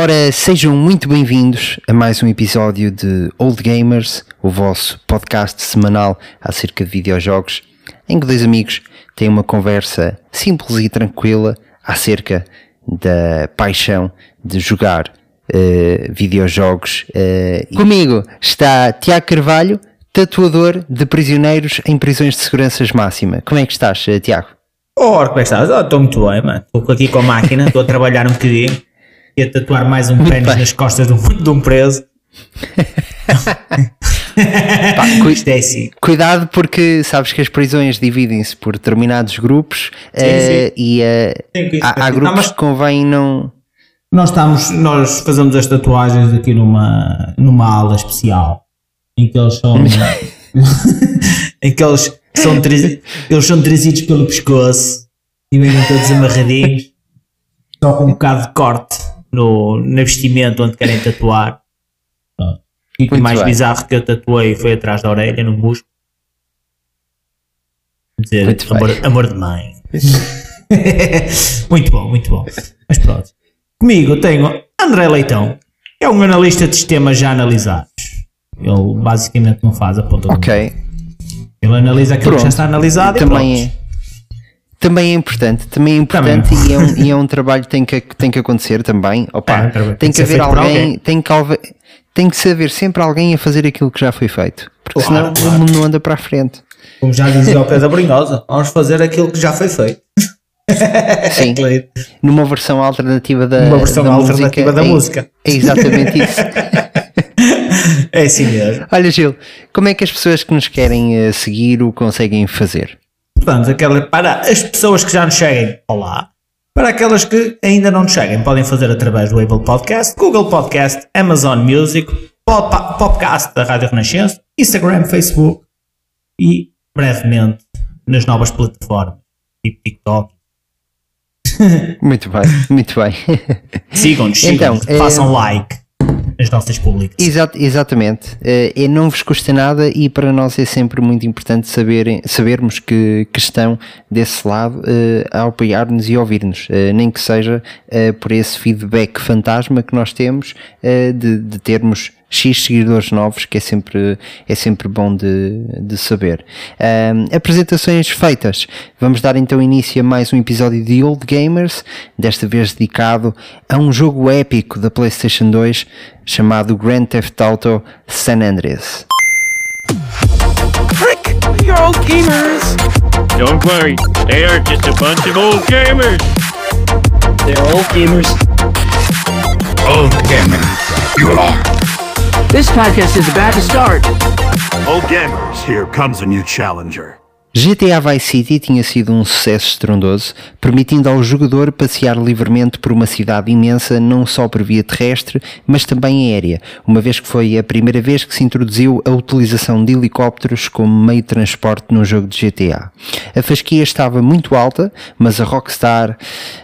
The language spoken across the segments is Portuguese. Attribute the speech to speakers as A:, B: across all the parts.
A: Ora, sejam muito bem-vindos a mais um episódio de Old Gamers, o vosso podcast semanal acerca de videojogos, em que dois amigos têm uma conversa simples e tranquila acerca da paixão de jogar uh, videojogos. Uh, comigo está Tiago Carvalho, tatuador de prisioneiros em prisões de seguranças máxima. Como é que estás, uh, Tiago?
B: Ora, como é que estás? Estou oh, muito bem, mano. Estou aqui com a máquina, estou a trabalhar um bocadinho e a tatuar mais um pênis nas costas de um, de um preso.
A: Pá, cu é assim. Cuidado porque sabes que as prisões dividem-se por determinados grupos sim, uh, sim. e uh, há, há, grupos que convém não.
B: Nós estamos, nós fazemos as tatuagens aqui numa, numa ala especial em que eles são em que eles são eles são trazidos pelo pescoço e vêm todos amarradinhos só com um bocado de corte no, no vestimento onde querem tatuar. E o mais bem. bizarro que eu tatuei foi atrás da orelha, no músculo. Dizer, amor, amor de mãe. muito bom, muito bom. Mas pronto. Comigo tenho André Leitão, é um analista de sistemas já analisados. Ele basicamente não faz a ponta
A: Ok.
B: Ele analisa aquilo pronto. que já está analisado e, também é
A: também é importante, também é importante também. E, é um, e, é um, trabalho que tem que, tem que acontecer também. Opa, é, tem, tem que haver alguém, alguém, Tem, que, tem que saber sempre alguém a fazer aquilo que já foi feito, porque claro, senão claro. o mundo não anda para a frente.
B: Como já dizia o Pedro Brinhosa, vamos fazer aquilo que já foi feito.
A: Sim, numa versão alternativa da,
B: Uma versão
A: da
B: alternativa
A: música,
B: da é, música.
A: É exatamente isso.
B: é assim mesmo.
A: Olha, Gil, como é que as pessoas que nos querem eh, seguir o conseguem fazer?
B: Portanto, aquela, para as pessoas que já nos seguem, olá. Para aquelas que ainda não nos seguem, podem fazer através do Apple Podcast, Google Podcast, Amazon Music, Podcast da Rádio Renascença, Instagram, Facebook e brevemente nas novas plataformas, tipo TikTok.
A: Muito bem, muito bem.
B: Sigam-nos, sigam então, façam é... like as nossas públicas.
A: Exatamente. Uh, não vos custa nada e para nós é sempre muito importante sabermos que, que estão desse lado uh, a apoiar-nos e ouvir-nos, uh, nem que seja por esse feedback fantasma que nós temos de, de termos X seguidores novos, que é sempre, é sempre bom de, de saber. Um, apresentações feitas. Vamos dar então início a mais um episódio de Old Gamers, desta vez dedicado a um jogo épico da PlayStation 2 chamado Grand Theft Auto San Andreas.
C: Frick! You're old gamers! Don't worry, they are just a bunch of old gamers!
D: They're old gamers.
C: Old gamers, you are.
D: This podcast is about to start.
C: Oh gamers, here comes a new challenger.
A: GTA Vice City tinha sido um sucesso estrondoso, permitindo ao jogador passear livremente por uma cidade imensa, não só por via terrestre, mas também aérea, uma vez que foi a primeira vez que se introduziu a utilização de helicópteros como meio de transporte num jogo de GTA. A fasquia estava muito alta, mas a Rockstar,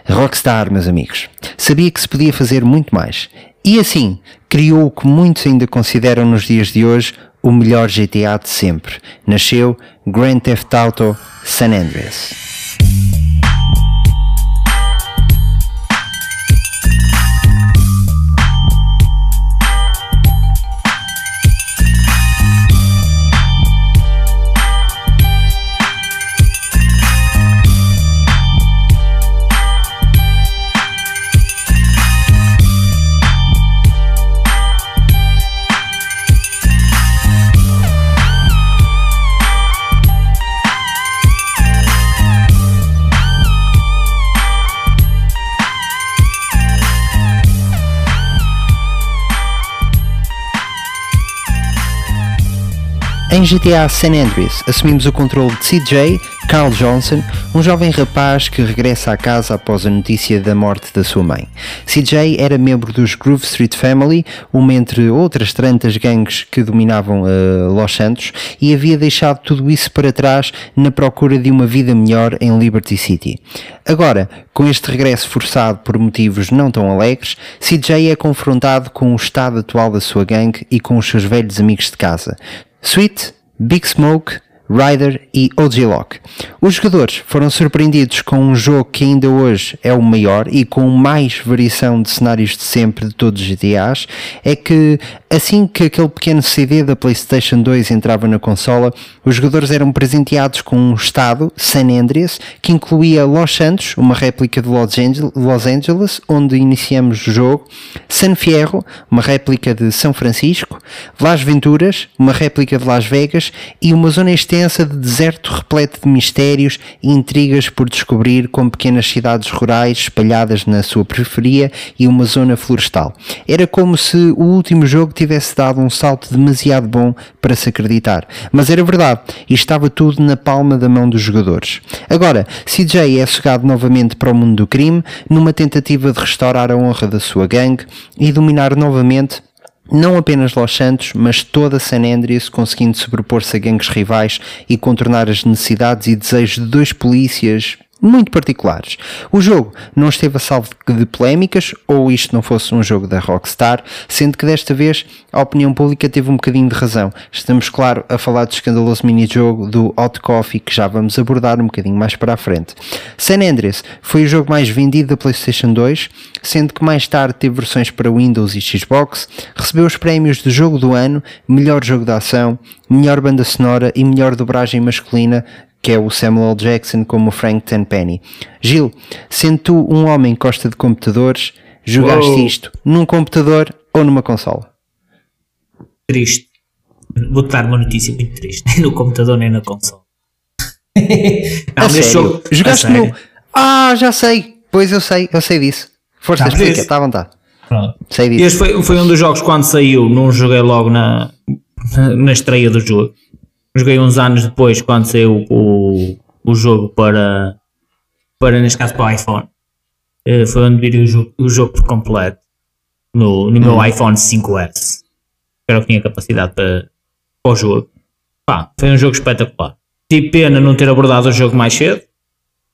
A: Rockstar, meus amigos, sabia que se podia fazer muito mais. E assim, criou o que muitos ainda consideram nos dias de hoje o melhor GTA de sempre. Nasceu Grand Theft Auto San Andreas. Em GTA San Andreas, assumimos o controle de CJ, Carl Johnson, um jovem rapaz que regressa à casa após a notícia da morte da sua mãe. CJ era membro dos Groove Street Family, uma entre outras tantas gangues que dominavam uh, Los Santos, e havia deixado tudo isso para trás na procura de uma vida melhor em Liberty City. Agora, com este regresso forçado por motivos não tão alegres, CJ é confrontado com o estado atual da sua gangue e com os seus velhos amigos de casa, Sweet, Big Smoke, Rider e OG Lock. Os jogadores foram surpreendidos com um jogo que ainda hoje é o maior e com mais variação de cenários de sempre de todos os GTAs, é que assim que aquele pequeno CD da PlayStation 2 entrava na consola, os jogadores eram presenteados com um estado, San Andreas, que incluía Los Santos, uma réplica de Los Angeles, Los Angeles onde iniciamos o jogo, San Fierro, uma réplica de São Francisco, Las Venturas, uma réplica de Las Vegas e uma zona extensa de deserto repleto de mistérios e intrigas por descobrir, com pequenas cidades rurais espalhadas na sua periferia e uma zona florestal. Era como se o último jogo tivesse dado um salto demasiado bom para se acreditar. Mas era verdade, e estava tudo na palma da mão dos jogadores. Agora, CJ é sugado novamente para o mundo do crime, numa tentativa de restaurar a honra da sua gangue e dominar novamente não apenas Los Santos, mas toda San Andreas, conseguindo sobrepor-se a gangues rivais e contornar as necessidades e desejos de dois polícias muito particulares. O jogo não esteve a salvo de polémicas, ou isto não fosse um jogo da Rockstar, sendo que desta vez a opinião pública teve um bocadinho de razão. Estamos, claro, a falar do escandaloso mini-jogo do Hot Coffee, que já vamos abordar um bocadinho mais para a frente. San Andreas foi o jogo mais vendido da PlayStation 2, sendo que mais tarde teve versões para Windows e Xbox, recebeu os prémios de Jogo do Ano, Melhor Jogo de Ação, Melhor Banda Sonora e Melhor Dobragem Masculina que é o Samuel Jackson como o Frank Tenpenny. Gil, sendo tu um homem que gosta de computadores, jogaste
B: Uou.
A: isto num computador ou numa consola?
B: Triste. Vou-te dar uma notícia muito triste. Nem no computador, nem na console. Não,
A: a sério?
B: jogo-
A: Jogaste
B: a sério.
A: no... Ah, já sei. Pois eu sei, eu sei disso. Força,
B: Sabes
A: explica, está à vontade.
B: Pronto.
A: Sei disso.
B: Este foi, foi um dos jogos quando saiu, não joguei logo na, na estreia do jogo. Joguei uns anos depois quando saiu o, o jogo para, para, neste caso, para o iPhone. Eh, Foi onde vi o jogo, o jogo por completo no, no meu iPhone 5S. Era o que tinha capacidade para, para o jogo. Pá, foi um jogo espetacular. Tive pena não ter abordado o jogo mais cedo,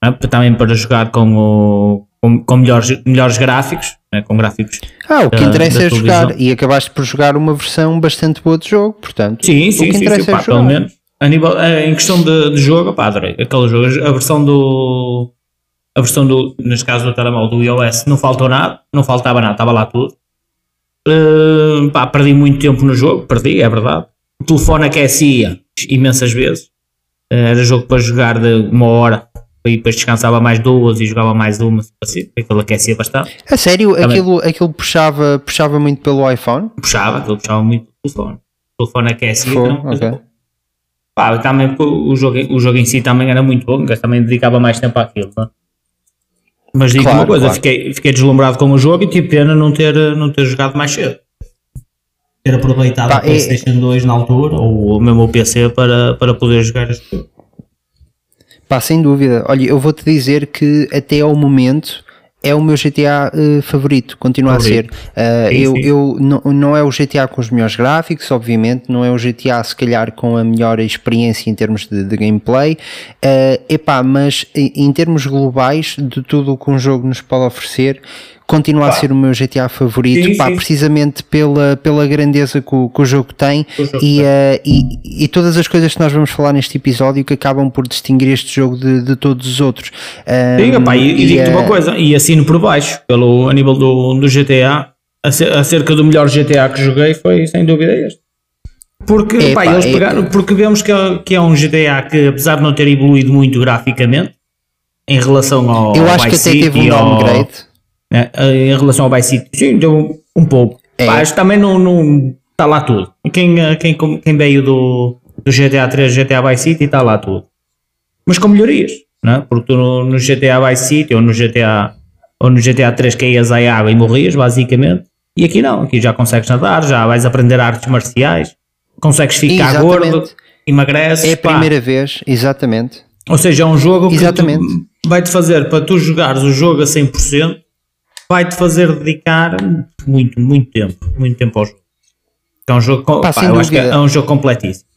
B: né, também para jogar com, o, com, com melhores, melhores gráficos, né, com gráficos
A: Ah, o que
B: da-
A: interessa
B: da
A: é jogar. E acabaste por jogar uma versão bastante boa de jogo, portanto.
B: Sim,
A: o
B: sim,
A: que
B: sim,
A: interessa
B: sim
A: é
B: pá, pelo
A: jogar.
B: menos. A nível, eh, em questão de, de jogo, pá, adorei aquele jogo. A versão do. A versão do, neste caso do telemóvel do iOS, não faltou nada, não faltava nada, estava lá tudo. Eh, pá, perdi muito tempo no jogo, perdi, é verdade. O telefone aquecia imensas vezes. Eh, era jogo para jogar de uma hora e depois descansava mais duas e jogava mais uma, assim, aquilo aquecia bastante.
A: A sério,
B: Também.
A: aquilo, aquilo puxava, puxava muito pelo iPhone?
B: puxava, aquilo puxava muito o telefone. O telefone aquecia.
A: Foi,
B: era uma coisa
A: ok.
B: boa. Pá, também o jogo, o jogo em si também era muito bom, mas também dedicava mais tempo àquilo. não é? Mas digo
A: Claro,
B: uma coisa,
A: claro.
B: fiquei, fiquei deslumbrado com o jogo e tive pena não ter, não ter jogado mais cedo. Ter aproveitado
A: Pá,
B: a PlayStation 2 na altura, ou mesmo o PC, para, para poder jogar este jogo.
A: Pá, sem dúvida. Olha, eu vou-te dizer que até ao momento é o meu GTA eh, favorito, continua
B: Favorito.
A: a ser. Uh,
B: Sim,
A: eu,
B: sim.
A: eu não, não é o GTA com os melhores gráficos, obviamente, não é o GTA se calhar com a melhor experiência em termos de, de gameplay, uh, epá, mas em, em termos globais de tudo o que um jogo nos pode oferecer, continua a ser o meu GTA favorito,
B: Sim,
A: pá,
B: sim.
A: precisamente pela, pela grandeza que o, que o jogo tem
B: O jogo
A: e,
B: tem.
A: eh, e, e todas as coisas que nós vamos falar neste episódio que acabam por distinguir este jogo de, de todos os outros. Um,
B: Diga, pá, e, e digo-te
A: eh,
B: uma coisa, e assino por baixo, pelo, a nível do, do GTA, ace- acerca do melhor GTA que joguei, foi sem dúvida este. Porque,
A: É,
B: pá,
A: pá,
B: eles
A: é-
B: pegaram, porque vemos que é, que é um GTA que, apesar de não ter evoluído muito graficamente, em relação ao
A: Eu
B: ao
A: acho que
B: Vice
A: até teve um
B: ao-
A: downgrade.
B: Né, em relação ao Vice City, sim, deu um pouco.
A: É.
B: Isto também não, não está lá tudo. Quem, eh, quem, quem veio do, do GTA 3, GTA Vice City, está lá tudo. Mas com melhorias, não é? Porque tu no, no GTA Vice City ou no GTA, ou no GTA 3 caías à água e morrias, basicamente. E aqui não, aqui já consegues nadar, já vais aprender artes marciais, consegues ficar
A: Exatamente.
B: gordo, emagreces.
A: É a
B: pá.
A: primeira vez, exatamente.
B: Ou seja, é um jogo que
A: Exatamente.
B: tu- vai-te fazer, para tu jogares o jogo a 100%, vai-te fazer dedicar muito, muito tempo, muito tempo ao jogo. É um jogo,
A: Pá,
B: pá, eu acho que é, um jogo completíssimo.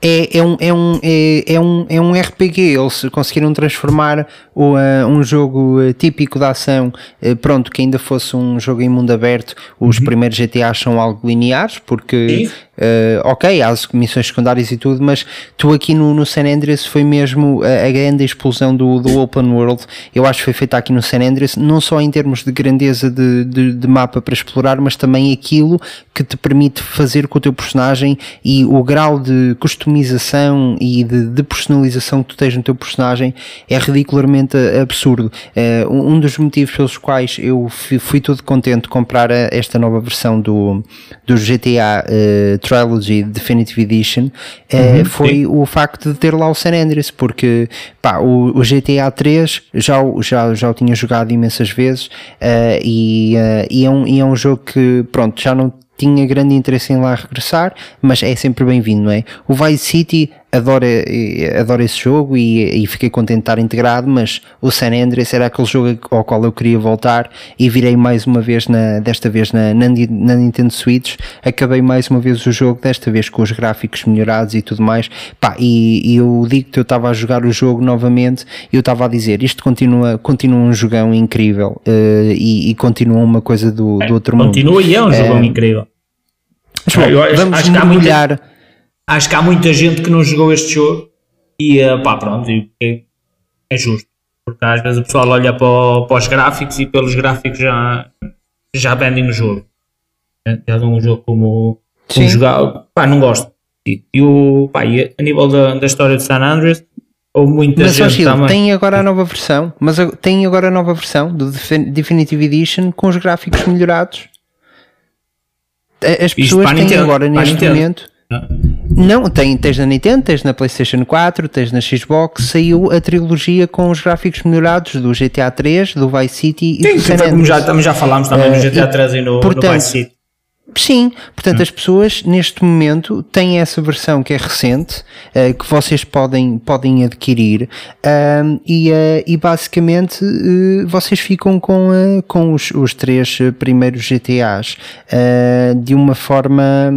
A: É, é, um, é, um, é, é, um, é um RPG, eles conseguiram transformar o, ah, um jogo ah, típico da ação, eh, pronto, que ainda fosse um jogo em mundo aberto, os primeiros GTAs são algo lineares, porque
B: Uhum.
A: Uh, ok, há as missões secundárias e tudo, mas tu aqui no, no San Andreas foi mesmo a, a grande explosão do, do Open World. Eu acho que foi feita aqui no San Andreas, não só em termos de grandeza de, de, de mapa para explorar, mas também aquilo que te permite fazer com o teu personagem e o grau de customização e de, de personalização que tu tens no teu personagem é ridicularmente absurdo. Uh, um dos motivos pelos quais eu fui, fui todo contente de comprar esta nova versão do, do GTA uh, Trilogy Definitive Edition uh, uhum, foi sim. o facto de ter lá o San Andreas, porque pá, o, o GTA 3 já, já, já o tinha jogado imensas vezes uh, e, e, é um, e é um jogo que pronto, já não tinha grande interesse em lá regressar, mas é sempre bem-vindo, não é? O Vice City adoro, adoro esse jogo e, e, fiquei contente de estar integrado, mas o San Andreas era aquele jogo ao qual eu queria voltar e virei mais uma vez, na, desta vez na, na, na Nintendo Switch, acabei mais uma vez o jogo, desta vez com os gráficos melhorados e tudo mais, pá, e, e eu digo que eu estava a jogar o jogo novamente e eu estava a dizer, isto continua, continua um jogão incrível uh, e, e, continua uma coisa do, do outro
B: continua
A: mundo.
B: Continua e é um jogão uh, incrível.
A: Mas, bom, eu, vamos mergulhar... Muita
B: acho que há muita gente que não jogou este jogo e uh, pá, pronto, é, é, justo. Porque às vezes o pessoal olha para, para, os gráficos e pelos gráficos já, já vendem o jogo. Já dão um jogo como, como jogar. Pá, não gosto. E, o, pá, e a nível da, da história de San Andreas, houve muita
A: mas,
B: gente
A: também. tem agora a nova versão, mas tem agora a nova versão do Definitive Edition com os gráficos melhorados. As pessoas têm agora neste momento não, tem, tens na Nintendo, tens na PlayStation 4, tens na Xbox, saiu a trilogia com os gráficos melhorados do GTA 3, do Vice City
B: Sim, e do San Andreas. Já, já falámos também uh, no GTA 3 e no, portanto, no Vice City.
A: Sim, portanto hum. as pessoas neste momento têm essa versão que é recente, uh, que vocês podem, podem adquirir uh, e, uh, e basicamente eh, vocês ficam com, com os, os três primeiros GTAs de uma forma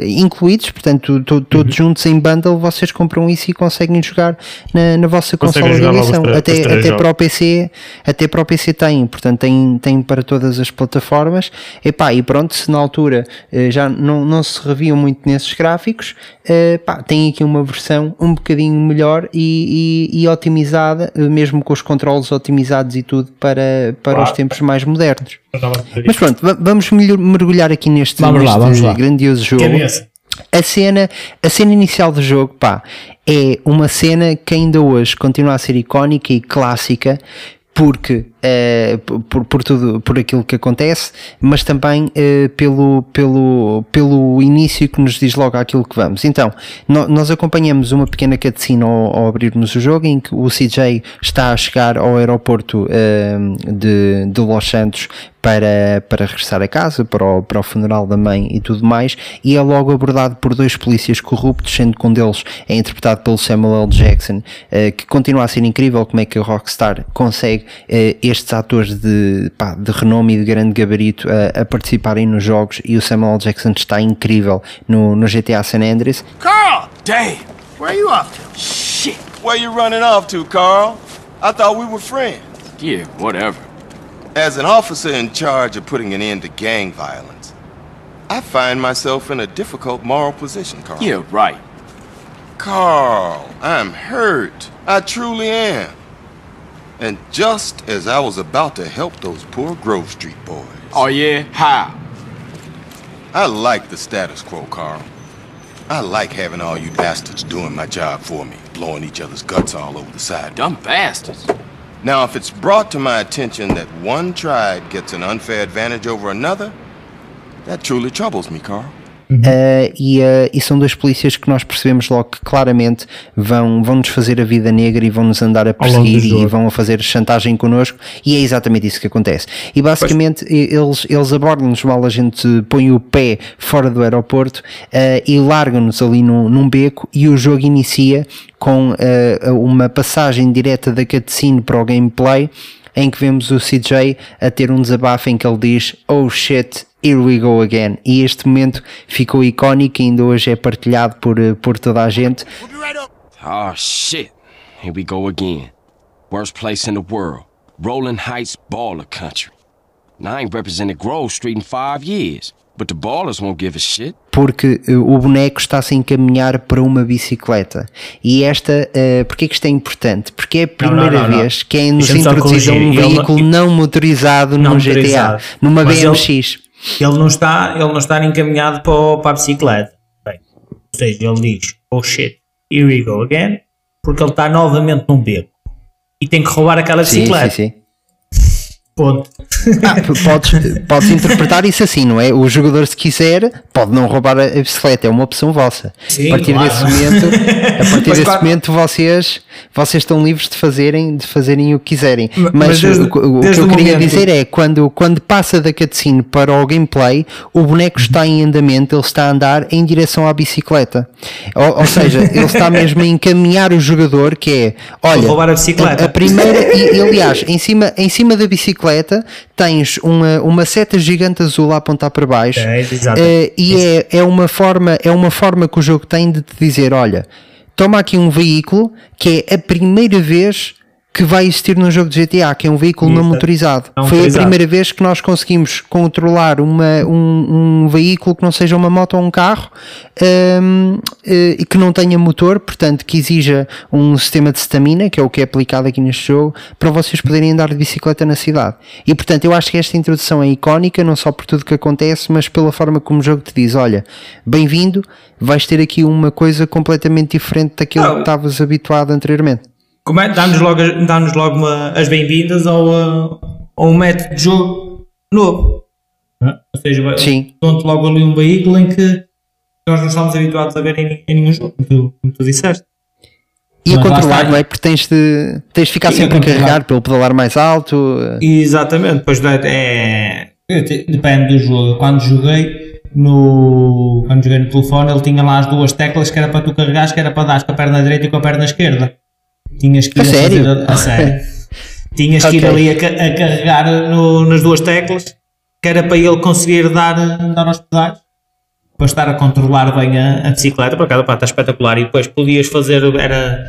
A: incluídos, portanto to, todos uhum. juntos em bundle vocês compram isso e conseguem jogar na, na vossa consola de edição. Até, até para o PC, até para o PC tem, portanto tem, tem para todas as plataformas. Epá, e pronto, se na altura eh, já não, não se reviam muito nesses gráficos, eh, pá, tem aqui uma versão um bocadinho melhor e, e, e otimizada, eh, mesmo com os controles otimizados e tudo para, para os tempos mais modernos. Mas pronto, vamos mergulhar aqui neste,
B: vamos
A: neste
B: lá, vamos lá.
A: grandioso jogo. A cena, a cena inicial do jogo, pá, é uma cena que ainda hoje continua a ser icónica e clássica, porque uh, por, por, tudo por aquilo que acontece, mas também uh, pelo, pelo, pelo início que nos diz logo aquilo que vamos. Então, no, nós acompanhamos uma pequena cutscene ao, ao, abrirmos o jogo em que o CJ está a chegar ao aeroporto uh, de, de Los Santos para, para regressar a casa, para o, para o funeral da mãe e tudo mais, e é logo abordado por dois polícias corruptos, sendo que um deles é interpretado pelo Samuel L. Jackson, que continua a ser incrível como é que a Rockstar consegue estes atores de, pá, de renome e de grande gabarito a, a, participarem nos jogos e o Samuel Jackson está incrível no, no GTA San Andreas.
E: Carl! Dave! Where are you off to? Shit! Where you running off to, Carl? I thought we were friends.
F: Yeah, whatever.
E: As an officer in charge of putting an end to gang violence, I find myself in a difficult moral position, Carl.
F: Yeah, right.
E: Carl, I'm hurt. I truly am. And just as I was about to help those poor Grove Street boys.
F: Oh, yeah? How?
E: I like the status quo, Carl. I like having all you bastards doing my job for me, blowing each other's guts all over the side.
F: Dumb bastards.
E: Now, if it's brought to my attention that one tribe gets an unfair advantage over another, that truly troubles me, Carl.
A: Uhum. Uh, e, uh, e, são dois polícias que nós percebemos logo que claramente vão, vão nos fazer a vida negra e vão nos andar a perseguir e vão a fazer chantagem connosco e é exatamente isso que acontece. E basicamente eles, eles abordam-nos mal a gente põe o pé fora do aeroporto uh, e largam-nos ali num, num beco e o jogo inicia com uma passagem direta da cutscene para o gameplay em que vemos o CJ a ter um desabafo em que ele diz Oh shit, here we go again. E este momento ficou icónico e ainda hoje é partilhado por, eh, por toda a gente.
F: Oh shit, here we go again. Worst place in the world. Rolling Heights baller country. Now I ain't represented Grove Street in five years. but the ballers won't give a shit.
A: porque eh, o boneco está-se a encaminhar para uma bicicleta. E esta, uh, porque que isto é importante? Porque é a
B: não,
A: primeira
B: não, não.
A: vez que é nos
B: Deixa-me só
A: introduzido um
B: não-
A: veículo não motorizado
B: Não
A: num GTA, numa
B: Mas ele-
A: BMX.
B: Ele não está, ele não está encaminhado para, o- para a bicicleta. Bem, ou seja, ele diz, oh shit, here we go again, porque ele está novamente num beco. E tem que roubar aquela
A: Sim,
B: bicicleta.
A: sim, sim.
B: Ponto.
A: Ah, podes, podes interpretar isso assim, não é? O jogador, se quiser, pode não roubar a, bicicleta, é uma opção vossa.
B: Sim,
A: a partir
B: claro.
A: desse momento, a partir desse
B: claro-
A: momento vocês, vocês estão livres de fazerem, de fazerem o que quiserem.
B: Ma-
A: Mas,
B: mas desde-
A: o, o que
B: desde
A: eu
B: o
A: queria
B: momento-
A: dizer é quando, quando passa da cutscene para o gameplay, o boneco está em andamento, ele está a andar em direção à bicicleta. Ou, ou seja, ele está mesmo a encaminhar o jogador, que é olha,
B: roubar a bicicleta.
A: a- primeira, e, aliás, em cima, em cima da bicicleta tens uma, uma seta gigante azul a apontar para baixo.
B: É.
A: Eh, e é, é, uma forma, é uma forma que o jogo tem de te dizer: olha, toma aqui um veículo que é a primeira vez que vai existir num jogo de GTA, que é um veículo não
B: Exato.
A: motorizado.
B: Não
A: Foi a primeira vez que nós conseguimos controlar uma, um, um veículo que não seja uma moto ou um carro hum, eh, e que não tenha motor, portanto, que exija um sistema de stamina, que é o que é aplicado aqui neste jogo, para vocês poderem andar de bicicleta na cidade. E portanto, eu acho que esta introdução é icónica, não só por tudo que acontece, mas pela forma como o jogo te diz: olha, bem-vindo, vais ter aqui uma coisa completamente diferente daquilo
B: Não.
A: que estavas habituado anteriormente.
B: Como é? Dá-nos logo, dá-nos logo uma- as bem-vindas ao, uh, ao método de jogo novo. É? Ou seja, dão-te logo ali um veículo em que nós não estamos habituados a ver em, em nenhum jogo, como tu, como tu disseste.
A: E a
B: Mas lá
A: controlar, não é? Porque tens de, tens de ficar
B: a
A: sempre a carregar pelo pedalar mais alto.
B: Exatamente, pois é, é- depende do jogo. Quando joguei no quando joguei no telefone, ele tinha lá as duas teclas que era para tu carregares, que era para dar com a perna direita e com a perna esquerda. Tinhas que ir
A: A sério?
B: fazer a, a sério. Tinhas que ir ali a, a carregar no- nas duas teclas, que era para ele conseguir dar, dar aos pedais. Para estar a controlar bem a, a bicicleta, para cada parte está espetacular. E depois podias fazer, era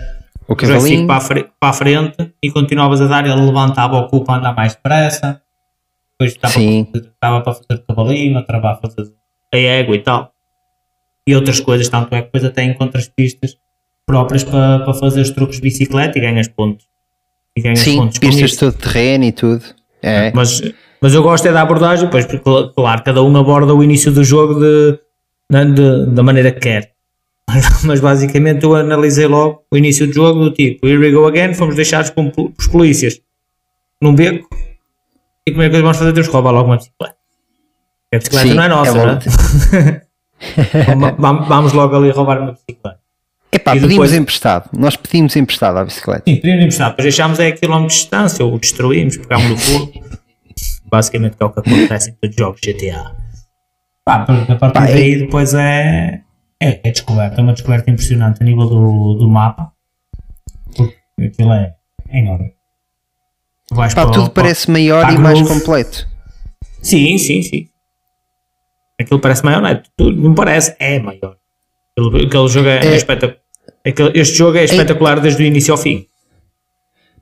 A: O
B: o joystick para a, para a frente e continuavas a dar, ele levantava o cu para andar mais depressa. Depois estava,
A: Sim.
B: estava para fazer cavalinho, estava a fazer a égua e tal. E outras coisas, tanto é que depois até encontras pistas próprias para, para fazer os truques de bicicleta e ganhas pontos. E ganhas
A: Sim,
B: pontos com
A: pistas de todo terreno e tudo. É.
B: Mas, mas eu gosto é da abordagem, pois, porque, claro, cada um aborda o início do jogo de, de- da maneira que quer. Mas basicamente eu analisei logo o início do jogo do tipo, here we go again, fomos deixados por, por os polícias num beco e primeira coisa que vamos fazer é temos que roubar logo uma bicicleta. A bicicleta
A: Sim,
B: não é nossa,
A: é
B: não é? Vamos logo ali roubar uma bicicleta.
A: Epá,
B: E
A: pedimos
B: depois-
A: emprestado. Nós pedimos emprestado à bicicleta.
B: Sim, podíamos emprestar, depois deixámos é a quilómetros de distância ou destruímos, pegámos no fogo. Basicamente que é o que acontece em todos os jogos GTA. Pá, a partir
A: Pá, é-
B: daí depois é, é, é descoberta, é uma descoberta impressionante a nível do, do mapa. Porque aquilo é, é enorme. Vais
A: Pá,
B: para
A: tudo
B: para-
A: parece maior e mais completo.
B: Sim, sim, sim. Aquilo parece maior, não é? Tudo não parece, é maior. Aquele, aquele jogo é,
A: É.
B: espetacular. Este jogo é espetacular desde o início ao fim.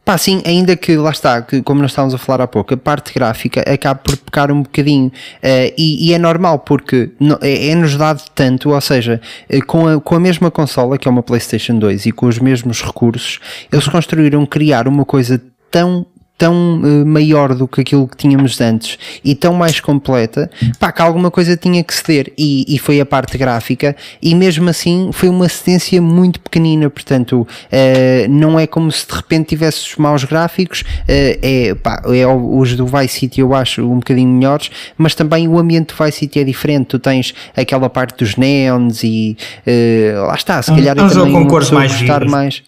A: Pá, sim, ainda que lá está, que como nós estávamos a falar há pouco, a parte gráfica acaba por pecar um bocadinho eh, e, e é normal porque no- é- é-nos dado tanto, ou seja, eh, com a, com a mesma consola que é uma PlayStation 2 e com os mesmos recursos, eles construíram criar uma coisa tão tão eh, maior do que aquilo que tínhamos antes e tão mais completa, pá, que alguma coisa tinha que ceder. E, e foi a parte gráfica. E mesmo assim foi uma cedência muito pequenina, portanto eh, não é como se de repente tivesse os maus gráficos, eh, é, pá, é os do Vice City eu acho um bocadinho melhores, mas também o ambiente do Vice City é diferente, tu tens aquela parte dos neons e lá está, se
B: um-
A: calhar
B: é um
A: também
B: jogo com
A: uma
B: cores
A: pessoa
B: mais
A: gostar
B: vivas.
A: mais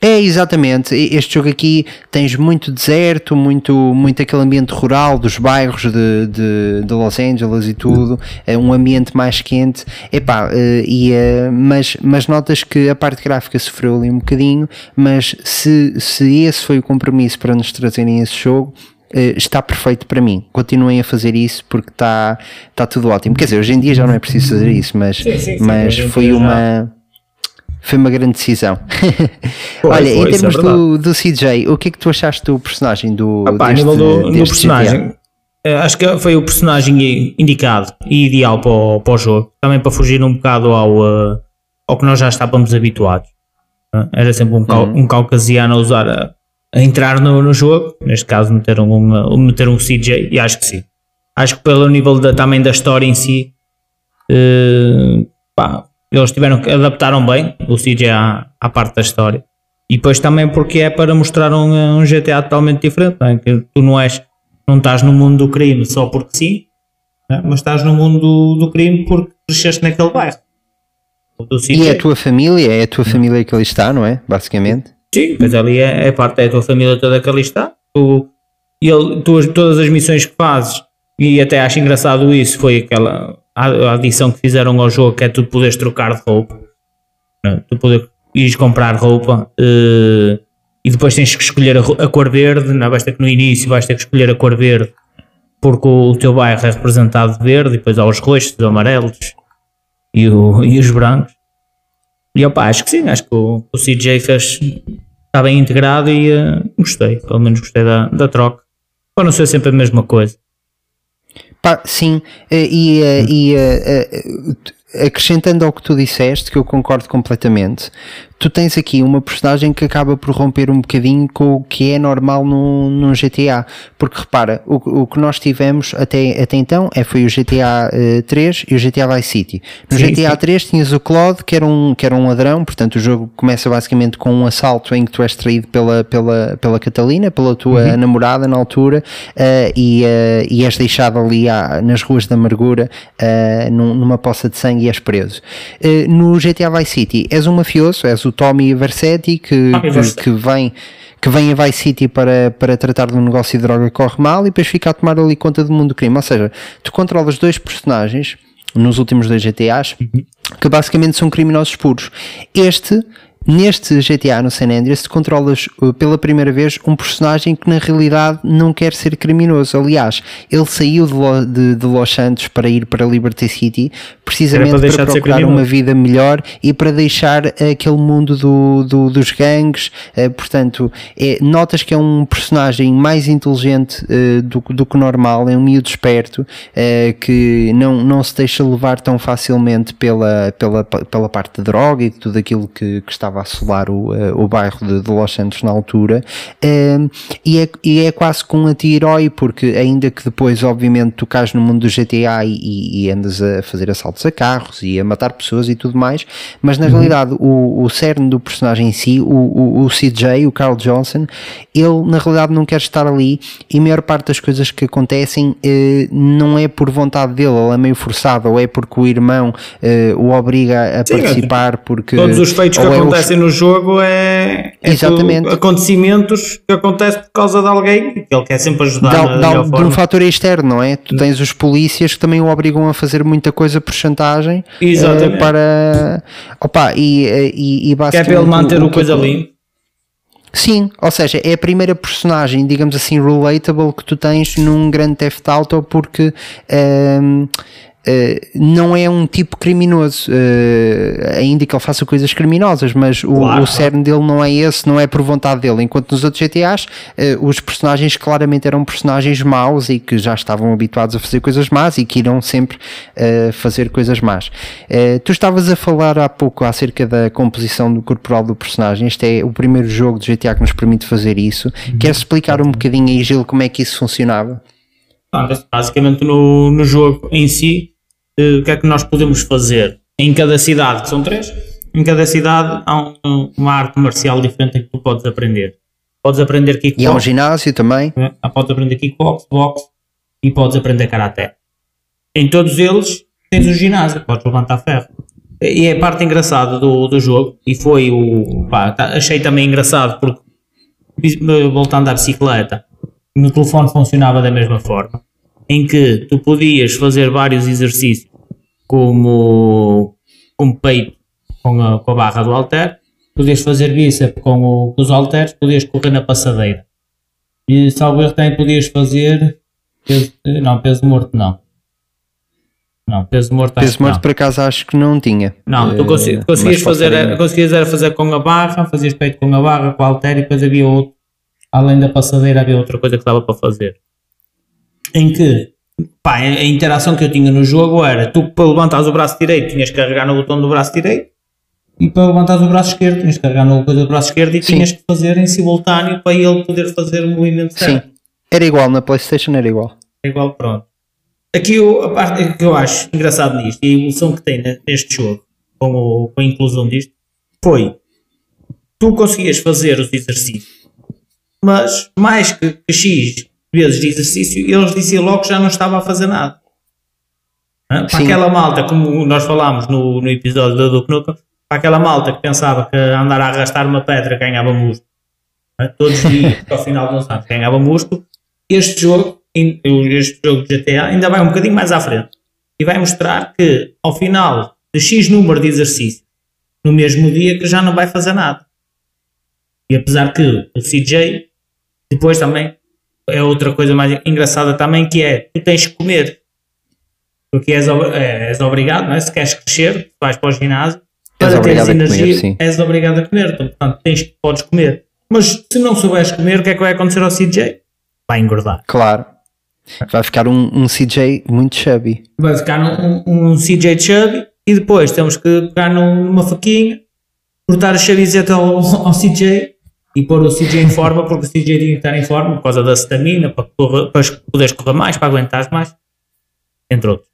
A: é, exatamente. Este jogo aqui tens muito deserto, muito, muito aquele ambiente rural dos bairros de, de, de Los Angeles e tudo, é um ambiente mais quente. Epá, eh, e, eh, mas, mas notas que a parte gráfica sofreu ali um bocadinho, mas se, se esse foi o compromisso para nos trazerem esse jogo, eh, está perfeito para mim. Continuem a fazer isso porque está está tudo ótimo. Quer dizer, hoje em dia já não é preciso fazer isso, mas,
B: Sim, sim, sim,
A: mas foi uma foi uma grande decisão.
B: Foi,
A: Olha, em
B: foi, é
A: termos do, do CJ, o que é que tu achaste do personagem do
B: Opa, a
A: deste,
B: do, do
A: deste
B: personagem, eh, acho que foi o personagem indicado e ideal para o, para o jogo, também para fugir um bocado ao, eh, ao que nós já estávamos habituados. Eh, Era sempre um, cau- um caucasiano a usar a, a entrar no, no jogo, neste caso meter um, um, meter um CJ, e acho que sim. Acho que pelo nível da, também da história em si, eh, pá, eles tiveram que adaptaram bem o CJ à, à parte da história. E depois também porque é para mostrar um, um GTA totalmente diferente, não é? que tu não és, não estás no mundo do crime só porque sim, é? mas estás no mundo do, do crime porque cresceste naquele bairro. O do CJ.
A: E é a tua família, é a tua família que ali está, não é? Basicamente.
B: Sim, mas ali é, é parte, é a tua família toda que ali está. Tu, e ele, tu, as- todas as missões que fazes, e até acho engraçado isso, foi aquela a, adição que fizeram ao jogo, que é tu poderes trocar de roupa. Tu poderes ires comprar roupa eh, e depois tens que escolher a, cor verde. Não basta que no início vais ter que escolher a cor verde porque o, teu bairro é representado de verde, e depois há os roxos, os amarelos e, o- e os brancos. E opa, acho que sim, acho que o, o CJ fez, está bem integrado e eh, gostei, pelo menos gostei da, da troca. Para não ser sempre a mesma coisa.
A: Pá, sim, eh, e, eh, e eh, eh, acrescentando ao que tu disseste, que eu concordo completamente, tu tens aqui uma personagem que acaba por romper um bocadinho com o que é normal num, num GTA. Porque repara, o, o que nós tivemos até, até então é, foi o GTA eh, 3 e o GTA Vice City. No
B: Sim,
A: GTA
B: sim.
A: 3 tinhas o Claude, que era, um, que era um ladrão, portanto o jogo começa basicamente com um assalto em que tu és traído pela, pela, pela Catalina, pela tua
B: Uhum.
A: namorada na altura, eh, e, eh, e és deixado ali à- nas ruas da amargura, num- numa poça de sangue e és preso. No GTA Vice City és um mafioso, és o Tommy Versetti, que, que, que vem que vem a Vice City para, para tratar de um negócio de droga que corre mal e depois fica a tomar ali conta do mundo do crime. Ou seja, tu controlas dois personagens nos últimos dois GTAs que basicamente são criminosos puros. Este, neste GTA no San Andreas, tu controlas uh, pela primeira vez um personagem que na realidade não quer ser criminoso. Aliás, ele saiu de, Lo- de- de Los Santos para ir para Liberty City precisamente
B: para
A: para, procurar uma vida melhor e para deixar aquele mundo do, do- dos gangues. eh, portanto, é, notas que é um personagem mais inteligente eh, do, que- do que normal, é um miúdo esperto eh, que não, não se deixa levar tão facilmente pela, pela, pela parte de droga e de tudo aquilo que, que estava a assolar o, eh, o bairro de, de Los Santos na altura. Eh, e, é, e é quase com um anti-herói, porque ainda que depois, obviamente, tu cais no mundo do GTA e, e- andas a fazer assaltos a carros e a matar pessoas e tudo mais, mas na realidade o, o cerne do personagem em si, o, o, o CJ, o Carl Johnson, ele na realidade não quer estar ali e a maior parte das coisas que acontecem eh, não é por vontade dele, ele é meio forçado, ou é porque o irmão eh, o obriga a
B: Sim,
A: participar porque
B: Todos os feitos que
A: ou é o-
B: acontecem no jogo é, é
A: Exatamente.
B: acontecimentos que acontecem por causa de alguém que ele quer sempre ajudar na
A: al- de, um
B: forma.
A: fator externo, não é? Tu tens os polícias que também o obrigam a fazer muita coisa por chantagem eh,
B: Exatamente.
A: para opa, e, eh, e, e
B: Que é
A: basicamente
B: para ele manter o
A: que-
B: coisa limpo.
A: Sim, ou seja, é a primeira personagem, digamos assim, relatable que tu tens num grande Theft Auto porque ehm, eh, não é um tipo criminoso, eh, ainda que ele faça coisas criminosas, mas o,
B: Claro,
A: o cerne dele não é esse, não é por vontade dele. Enquanto nos outros GTAs, eh, os personagens claramente eram personagens maus e que já estavam habituados a fazer coisas más e que irão sempre fazer coisas más. Tu estavas a falar há pouco acerca da composição do corporal do personagem. Este é o primeiro jogo de GTA que nos permite fazer isso. Queres explicar um bocadinho aí, Gil, como é que isso funcionava?
B: Portanto, basicamente no, no jogo em si, o que é que nós podemos fazer? Em cada cidade, que são três, em cada cidade há um- uma arte marcial diferente em que tu podes aprender. Podes aprender
A: E há um
B: kickbox,
A: ginásio também.
B: né? Ah, podes aprender kickbox, boxe e podes aprender karaté. Em todos eles tens o ginásio, podes levantar ferro. E é a parte engraçada do, do jogo, e foi o. pá, tá- achei também engraçado porque, bis- voltando à bicicleta, no telefone funcionava da mesma forma, em que tu podias fazer vários exercícios, como, como peito com a, com a barra do halter, podias fazer bíceps com, o- com os halteres, podias correr na passadeira. E salvo erro também podias fazer peso, não, peso morto não. Não, peso morto
A: Peso morto,
B: não.
A: por acaso, acho que não tinha.
B: Não, tu
A: Eh,
B: consegui- conseguias fazer,
A: em-
B: conseguias era fazer com a barra, fazias peito com a barra, com a halter e depois havia outro, além da passadeira havia outra coisa que dava para fazer. em que pá, a interação que eu tinha no jogo era tu para levantares o braço direito tinhas que carregar no botão do braço direito e para levantares o braço esquerdo tinhas que carregar no coisa do braço esquerdo e
A: Sim.
B: tinhas que fazer em simultâneo para ele poder fazer o movimento
A: Sim.
B: certo.
A: Era igual, na Playstation era igual.
B: É igual, pronto. Aqui o- a parte que eu acho engraçado nisto e a evolução que tem ne- neste jogo com, o- com a inclusão disto foi tu conseguias fazer os exercícios, mas mais que, que X vezes de exercício, eles diziam logo que já não estava a fazer nada. Para
A: Sim.
B: aquela malta, como nós falámos no, no episódio do Duke Nukem, para aquela malta que pensava que andar a arrastar uma pedra ganhava músculo, todos os dias, ao final uns anos, ganhava músculo, este jogo, este jogo de GTA, ainda vai um bocadinho mais à frente e vai mostrar que ao final de X número de exercícios, no mesmo dia, que já não vai fazer nada. E apesar que o CJ, depois também, é outra coisa mais engraçada também, que é, tu tens que comer. Porque és, é, és obrigado, não é? se queres crescer, vais para o ginásio,
A: És
B: para teres
A: comer,
B: energia,
A: sim.
B: és obrigado a comer. Então, portanto, tens, podes comer. Mas se não souberes comer, o que é que vai acontecer ao CJ? Vai engordar.
A: Claro. Vai ficar um, um CJ muito chubby.
B: vai ficar num, um, um CJ Chubby e depois temos que pegar num- numa faquinha, cortar a chavizeta ao, ao CJ e pôr o CJ em forma, porque o CJ tem que estar em forma por causa da stamina, para, correr- para poderes correr mais, para aguentares mais, entre outros.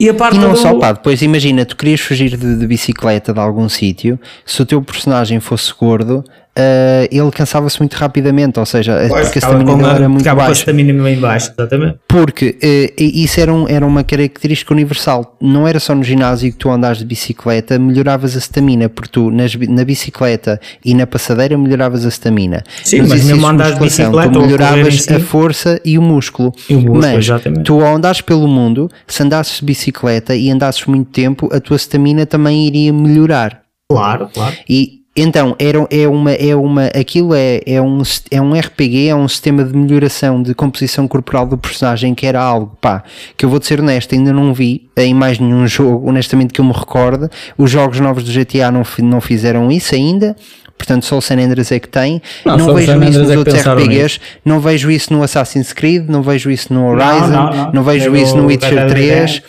B: E a parte
A: E não
B: do,
A: só, pá, depois imagina, tu querias fugir de, de bicicleta de algum sítio, se o teu personagem fosse gordo, ah, ele cansava-se muito rapidamente, ou seja,
B: Pois,
A: porque a
B: ficava
A: stamina
B: com
A: dele
B: a-
A: era muito
B: com a
A: baixa.
B: stamina bem baixa, exatamente.
A: Porque eh, isso era, um- era uma característica universal. Não era só no ginásio que tu andares de bicicleta, melhoravas a stamina, porque tu nas na bicicleta e na passadeira melhoravas a stamina.
B: Sim,
A: Nos
B: mas mesmo andares de bicicleta
A: tu
B: em
A: melhoravas
B: si.
A: a força e o músculo.
B: E o músculo,
A: mas
B: exatamente.
A: tu ao andares pelo mundo, se andasses de bicicleta e andasses muito tempo, a tua stamina também iria melhorar.
B: Claro, claro.
A: E então era, é uma, é uma, aquilo é, é, um, é um RPG, é um sistema de melhoração de composição corporal do personagem que era algo, pá, que eu vou-te ser honesto, ainda não vi em mais nenhum jogo, honestamente que eu me recorde, os jogos novos do GTA não, não fizeram isso ainda, portanto só o San Andreas é que tem,
B: Não,
A: não, vejo
B: San
A: isso nos
B: é
A: outros RPGs, não vejo isso no Assassin's Creed, não vejo isso no Horizon,
B: não, não.
A: vejo
B: Nem
A: isso
B: no
A: Witcher
B: Dead
A: 3,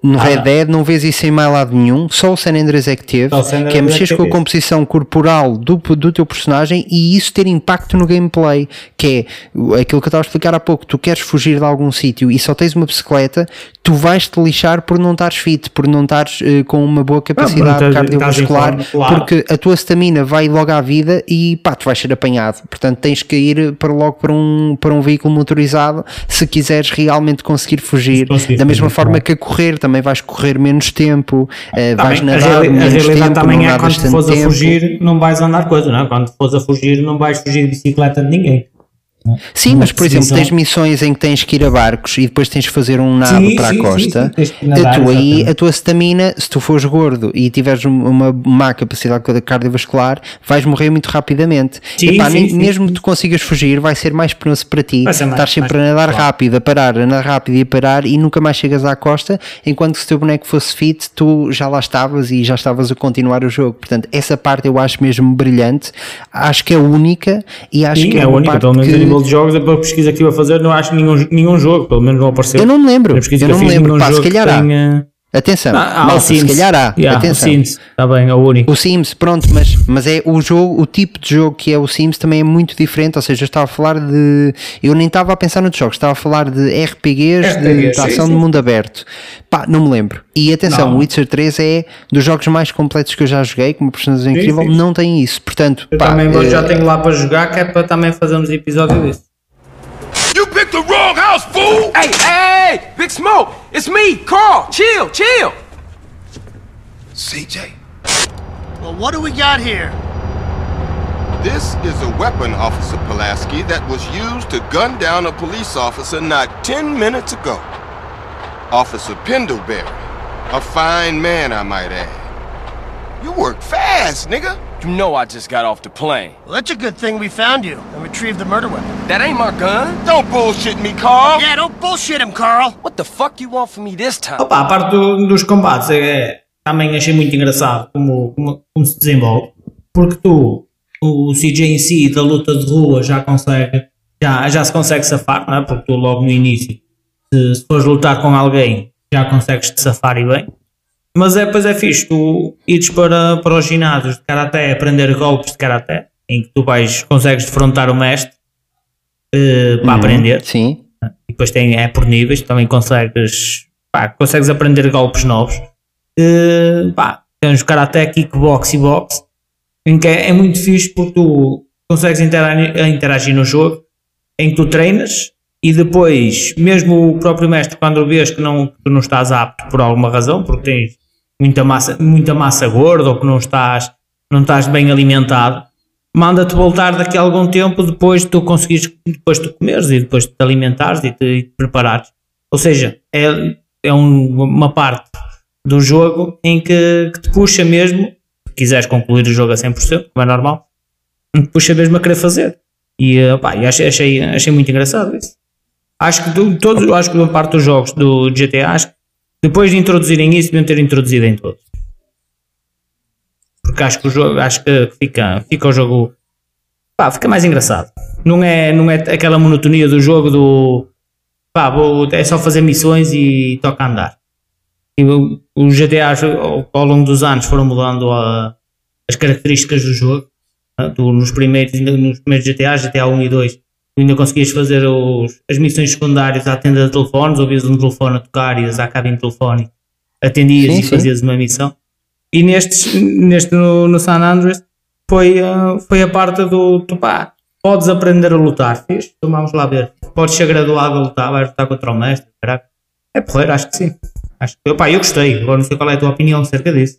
A: no
B: Ah,
A: Red. Dead, não vês isso em mais lado nenhum, só o San Andreas é que teve, que é
B: é
A: mexer com a composição corporal do, do teu personagem e isso ter impacto no gameplay, que é aquilo que eu estava a explicar há pouco, tu queres fugir de algum sítio e só tens uma bicicleta, tu vais-te lixar por não estares fit, por não estares eh, com uma boa capacidade
B: estás-
A: cardiovascular,
B: forma, claro.
A: porque a tua stamina vai logo à vida e pá, tu vais ser apanhado, portanto tens que ir para logo para um, para um veículo motorizado se quiseres realmente conseguir fugir,
B: conseguir
A: da mesma forma
B: claro.
A: que a correr, também vais correr menos tempo, eh, vais
B: Também, a,
A: nadar
B: a
A: menos
B: realidade
A: tempo,
B: também
A: não
B: é quando fores a
A: tempo.
B: fugir, não vais andar coisa, não é? Quando fores a fugir, não vais fugir de bicicleta de ninguém.
A: Sim, mas por exemplo, tens missões em que tens que ir a barcos e depois tens que fazer um nado
B: Sim,
A: para
B: sim,
A: a costa.
B: sim, que
A: a
B: nadar,
A: tua aí,
B: exatamente.
A: a tua stamina, se tu fores gordo e tiveres um- uma má capacidade cardiovascular, vais morrer muito rapidamente.
B: Sim,
A: Epá,
B: sim,
A: mesmo que tu consigas fugir, vai ser mais penoso para ti.
B: Mais-
A: Estás sempre
B: mais-
A: a nadar
B: claro.
A: rápido, a parar, a nadar rápido e a parar e nunca mais chegas à costa, enquanto que se o teu boneco fosse fit, tu já lá estavas e já estavas a continuar o jogo. Portanto, essa parte eu acho mesmo brilhante, acho que é única e acho que é,
B: é única,
A: parte que...
B: a nível de jogos, pela pesquisa que estive a fazer, não acho nenhum, nenhum jogo, pelo menos não apareceu.
A: Eu não me lembro, eu não me lembro, pá, se calhar há.
B: tenha-
A: Atenção,
B: Ah, há o
A: malta, se
B: Sims.
A: calhar há,
B: Yeah,
A: atenção.
B: O Sims, está bem, é o único.
A: O Sims, pronto, mas, mas é o jogo, o tipo de jogo que é o Sims também é muito diferente, ou seja, eu estava a falar de. Eu nem estava a pensar noutros jogos, estava a falar de RPGs, de,
B: RPGs,
A: de ação
B: sim,
A: de mundo aberto. Pá, não me lembro. E atenção,
B: Não.
A: o Witcher 3 é dos jogos mais completos que eu já joguei, com uma personagem
B: Sim,
A: incrível,
B: sim.
A: não tem isso. Portanto,
B: Eu
A: pá,
B: também
A: eh,
B: já tenho lá para jogar, que é para também fazermos episódio disso.
E: You picked the wrong house, fool!
F: Hey, hey, hey, Big Smoke, it's me, Carl. Chill, chill.
E: CJ,
G: Well, what do we got here?
E: this is a weapon, Officer Pulaski, that was used to gun down a police officer not 10 minutes ago. Officer Pendleberry. A fine man, I might add. You work fast, nigga.
F: You know I just got off the plane.
G: Well, that's a good thing we found you and retrieved the murder weapon.
F: That ain't my gun.
E: Don't bullshit me, Carl.
G: Yeah, don't bullshit him, Carl.
F: What the fuck you want from me this time?
B: Opa, a parte do- dos combates é, é- também achei muito engraçado como, como, como se desenvolve, porque tu, o CJ em si da luta de rua já consegue já, já se consegue safar, não é? porque tu logo no início, se, se fores lutar com alguém, já consegues te safar e bem. Mas é, depois é fixe, tu ires para, para os ginásios de karaté, aprender golpes de karaté, em que tu vais, consegues defrontar o mestre eh, para
A: Uhum,
B: aprender.
A: Sim.
B: E depois tem, é por níveis, também consegues, pá, consegues aprender golpes novos. Eh, pá, tens karaté, kickbox e boxe, em que é, é muito fixe porque tu consegues interagir, interagir no jogo, em que tu treinas e depois, mesmo o próprio mestre, quando vês que não, que tu não estás apto por alguma razão, porque tens muita massa, muita massa gorda ou que não estás, não estás bem alimentado, manda-te voltar daqui a algum tempo depois de tu conseguires, depois de tu comeres e depois de te alimentares e te, e te preparares. Ou seja, é, é um- uma parte do jogo em que, que te puxa mesmo, se quiseres concluir o jogo a 100%, como é normal, te puxa mesmo a querer fazer. E, e achei, achei, achei muito engraçado isso. Acho que do, acho que uma parte dos jogos do GTA, acho que depois de introduzirem isso, deviam ter introduzido em todos. Porque acho que o jogo, acho que fica, fica o jogo, pá, fica mais engraçado. Não é, não é aquela monotonia do jogo do, pá, vou, é só fazer missões e toca andar. E os GTA ao, ao longo dos anos foram mudando a- as características do jogo. né? Nos, primeiros, nos primeiros GTA, GTA 1 e 2, tu ainda conseguias fazer os- as missões secundárias à tenda de telefones, ouvias um telefone a tocar, ias à cabine telefónica, atendias
A: Sim,
B: e
A: sim.
B: fazias uma missão. E nestes, neste no, no San Andreas foi, ah, foi a parte do tu, pá, podes aprender a lutar, fiz? Então vamos lá ver. Podes ser graduado a lutar, vais lutar contra o mestre, caraca. É porreiro, acho que sim. Acho que, pá, eu gostei. Agora não sei qual é a tua opinião acerca disso.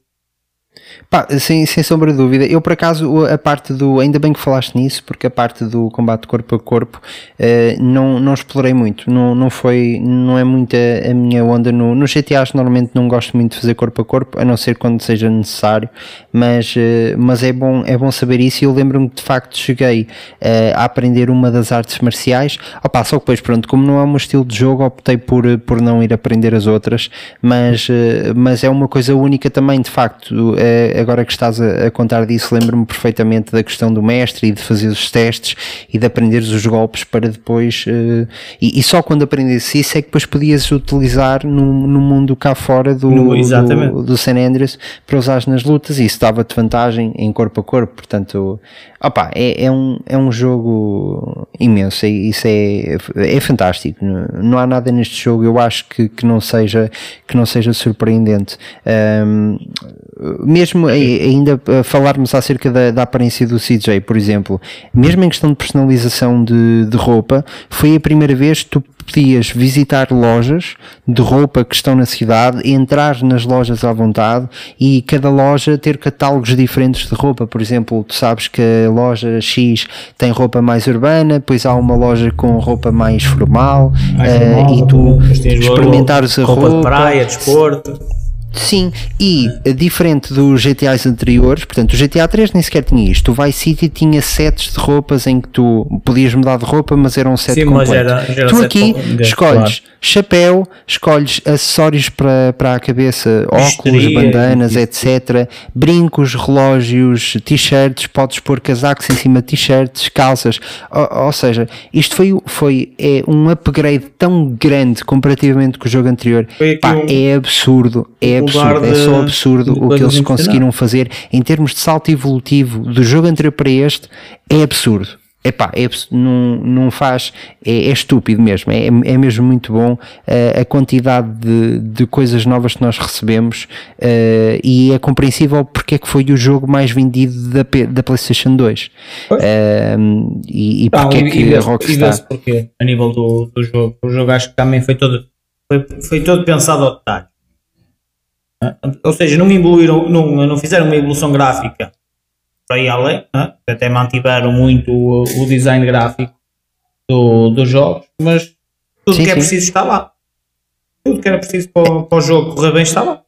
A: Pá, sem, sem sombra de dúvida. Eu, por acaso, a parte do. Ainda bem que falaste nisso, porque a parte do combate corpo a corpo eh, não, não explorei muito. Não, não foi. Não é muito a, a minha onda. No, no GTAs, normalmente não gosto muito de fazer corpo a corpo, a não ser quando seja necessário. Mas, eh, mas é, bom, é bom saber isso. E eu lembro-me que de facto cheguei eh, a aprender uma das artes marciais. Opa, só que depois, pronto, como não é o meu estilo de jogo, optei por, por não ir aprender as outras. Mas, mas é uma coisa única também, de facto. Eh, agora que estás a, a contar disso, lembro-me perfeitamente da questão do mestre e de fazer os testes e de aprenderes os golpes para depois. eh, e, e só quando aprendesse isso é que depois podias utilizar no, no mundo cá fora do,
B: No-
A: do, do San Andreas para usares nas lutas e isso dava-te vantagem em corpo a corpo. Portanto, opa, é, é, um, é um jogo imenso. e Isso é, é fantástico. Não- há nada neste jogo, eu acho que, que, não, seja, que não seja surpreendente. Ahm, mesmo ai- ainda falarmos acerca da, da aparência do CJ, por exemplo, mesmo em questão de personalização de, de roupa, foi a primeira vez que tu podias visitar lojas de roupa que estão na cidade, entrar nas lojas à vontade e cada loja ter catálogos diferentes de roupa. Por exemplo, tu sabes que a loja X tem roupa mais urbana, depois há uma loja com roupa mais formal,
B: Mais
A: eh,
B: normal,
A: e tu experimentares a roupa.
B: de praia, desporto.
A: Sim, e eh, diferente dos GTAs anteriores, portanto, o GTA 3 nem sequer tinha isto. O Vice City tinha sets de roupas em que tu podias mudar de roupa, mas era um set
B: Sim,
A: completo.
B: era- era
A: tu aqui
B: completo,
A: escolhes
B: claro.
A: chapéu, escolhes acessórios para, para a cabeça, óculos, bandanas, etc. Brincos, relógios, t-shirts, podes pôr casacos em cima de t-shirts, calças. Ou, ou seja, isto foi, foi é um upgrade tão grande comparativamente com o jogo anterior. Pá,
B: um-
A: é absurdo, é absurdo, é só absurdo o que eles conseguiram fazer em termos de salto evolutivo do jogo anterior para este, é absurdo. Epá, é, não, não faz, é, é estúpido mesmo, é, é mesmo muito bom eh, a quantidade de, de coisas novas que nós recebemos eh, e é compreensível porque é que foi o jogo mais vendido da, da PlayStation 2 Eh, e, e
B: Não,
A: porque é
B: e-
A: que
B: e
A: a
B: e
A: Rockstar
B: vê-se porquê, a nível do, do jogo. O jogo acho que também foi todo, foi, foi todo pensado ao detalhe. Ah, Ou seja, não evoluíram, não, não fizeram uma evolução gráfica para ir além, ah, até mantiveram muito o, o design gráfico do, dos jogos, mas tudo
A: Sim,
B: que é
A: sim.
B: preciso está lá. Tudo que era preciso para, o- para o jogo correr bem está lá.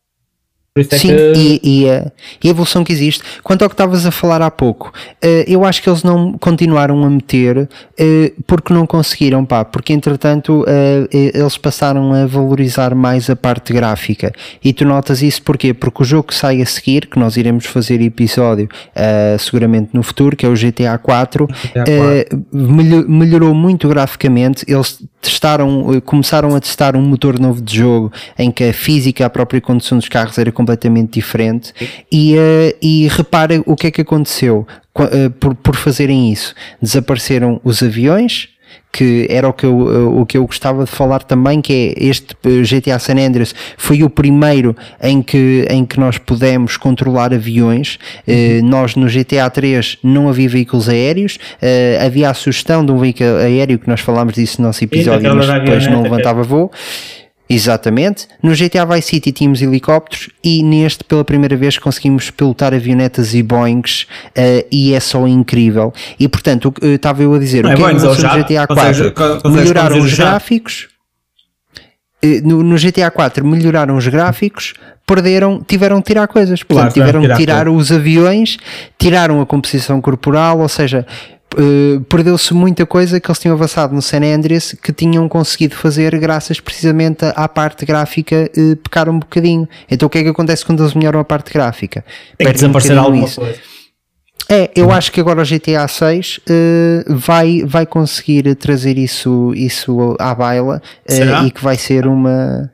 B: É
A: Sim,
B: que-
A: e, e a, e a evolução que existe. Quanto ao que estavas a falar há pouco, eh, eu acho que eles não continuaram a meter eh, porque não conseguiram, pá, porque entretanto eh, eh, eles passaram a valorizar mais a parte gráfica. E tu notas isso porquê? Porque o jogo que sai a seguir, que nós iremos fazer episódio eh, seguramente no futuro, que é o GTA 4,
B: GTA
A: eh, melho- melhorou muito graficamente. Eles testaram, eh, começaram a testar um motor novo de jogo em que a física, a própria condução dos carros era completamente diferente. E, eh, e repara o que é que aconteceu eh, por, por fazerem isso. Desapareceram os aviões. Que era o que, eu, eh, o que eu gostava de falar também, que é este GTA San Andreas foi o primeiro em que, em que nós pudemos controlar aviões. Eh, nós no GTA 3 não havia veículos aéreos, eh, havia a sugestão de um veículo aéreo, que nós falámos disso no nosso episódio, mas depois não levantava voo. Exatamente. No GTA Vice City tínhamos helicópteros e neste, pela primeira vez, conseguimos pilotar avionetas e Boeings eh, e é só incrível. E portanto, o que- eh, estava eu a dizer,
B: Não
A: o
B: é
A: que é que
B: é
A: no. GTA
B: Consegues-
A: 4?
B: co- consegues
A: Melhoraram os gráficos. Eh, No, no GTA 4 melhoraram os gráficos, perderam, tiveram de tirar coisas. Portanto,
B: Claro, tiveram de tirar
A: tirar os aviões, tiraram a composição corporal, ou seja, eh, perdeu-se muita coisa que eles tinham avançado no San Andreas que tinham conseguido fazer graças precisamente à parte gráfica eh, pecar um bocadinho. Então o que é que acontece quando eles melhoram a parte gráfica?
B: Tem que
A: um
B: desaparecer
A: bocadinho
B: alguma
A: isso.
B: coisa.
A: É, eu acho que agora o GTA 6 eh, vai, vai conseguir trazer isso, isso à baila e que vai ser uma.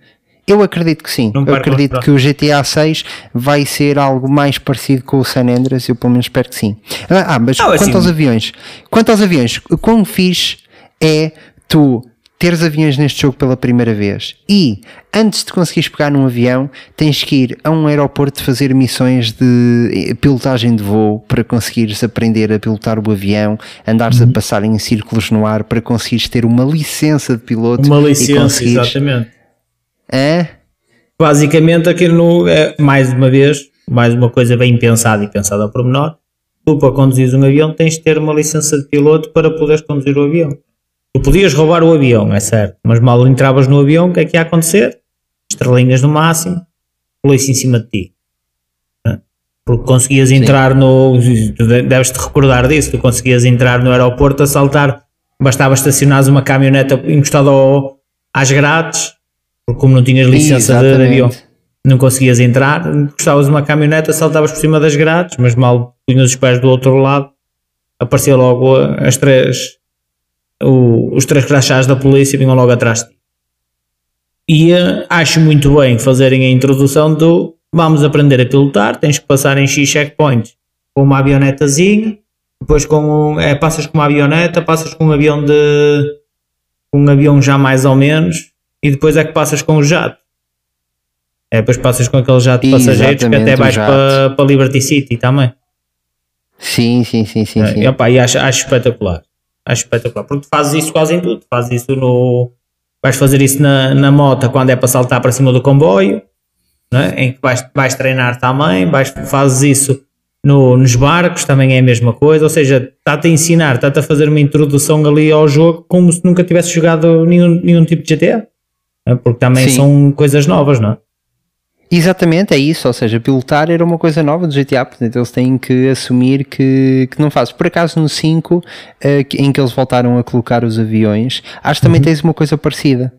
A: Eu acredito que sim.
B: Não
A: eu acredito que o GTA 6 vai ser algo mais parecido com o San Andreas. Eu pelo menos espero que sim. Ah, ah, mas
B: Não,
A: quanto
B: assim-
A: aos aviões, quanto aos aviões, quão fixe é tu teres aviões neste jogo pela primeira vez e antes de conseguires pegar num avião tens que ir a um aeroporto fazer missões de eh, pilotagem de voo para conseguires aprender a pilotar o avião, andares
B: Uhum.
A: a passar em círculos no ar para conseguires ter uma licença de piloto
B: Uma
A: e
B: licença, exatamente.
A: Hã?
B: Basicamente, aquilo no, é, mais uma vez, mais uma coisa bem pensada e pensada ao pormenor. Tu, para conduzires um avião, tens de ter uma licença de piloto para poderes conduzir o avião. Tu podias roubar o avião, é certo, mas mal entravas no avião, o que é que ia acontecer? Estrelinhas no máximo, polícia em cima de ti. Porque conseguias entrar no. Tu de- deves te recordar disso. Tu conseguias entrar no aeroporto, assaltar. Bastava estacionares uma caminhoneta encostada ao, às grades, porque como não tinhas licença de, avião, não conseguias entrar. Encostavas uma caminhoneta, saltavas por cima das grades, mas mal punhas os pés do outro lado, aparecia logo as três. o- os três crachás da polícia vinham logo atrás de ti. E eh, acho muito bem fazerem a introdução do vamos aprender a pilotar, tens que passar em X checkpoints com uma avionetazinha, depois com um, é, passas com uma avioneta, passas com um avião de um avião já mais ou menos, e depois é que passas com o jato. É, depois passas com aquele jato de passageiros que até vais para, para Liberty City também.
A: Sim, sim, sim, sim. sim.
B: E, opa, e acho, acho espetacular. Acho espetacular. Porque tu fazes isso quase em tudo. Fazes isso no. Vais fazer isso na, na moto quando é para saltar para cima do comboio, né? em que vais, vais treinar também. Vais, fazes isso no, nos barcos, também é a mesma coisa. Ou seja, está-te a ensinar, está-te a fazer uma introdução ali ao jogo como se nunca tivesse jogado nenhum, nenhum tipo de GTA. Né? Porque também
A: Sim.
B: são coisas novas, não é?
A: Exatamente, é isso. Ou seja, pilotar era uma coisa nova do GTA, portanto eles têm que assumir que, que não fazes. Por acaso no 5, eh, em que eles voltaram a colocar os aviões, acho que
B: Uhum.
A: também tens uma coisa parecida.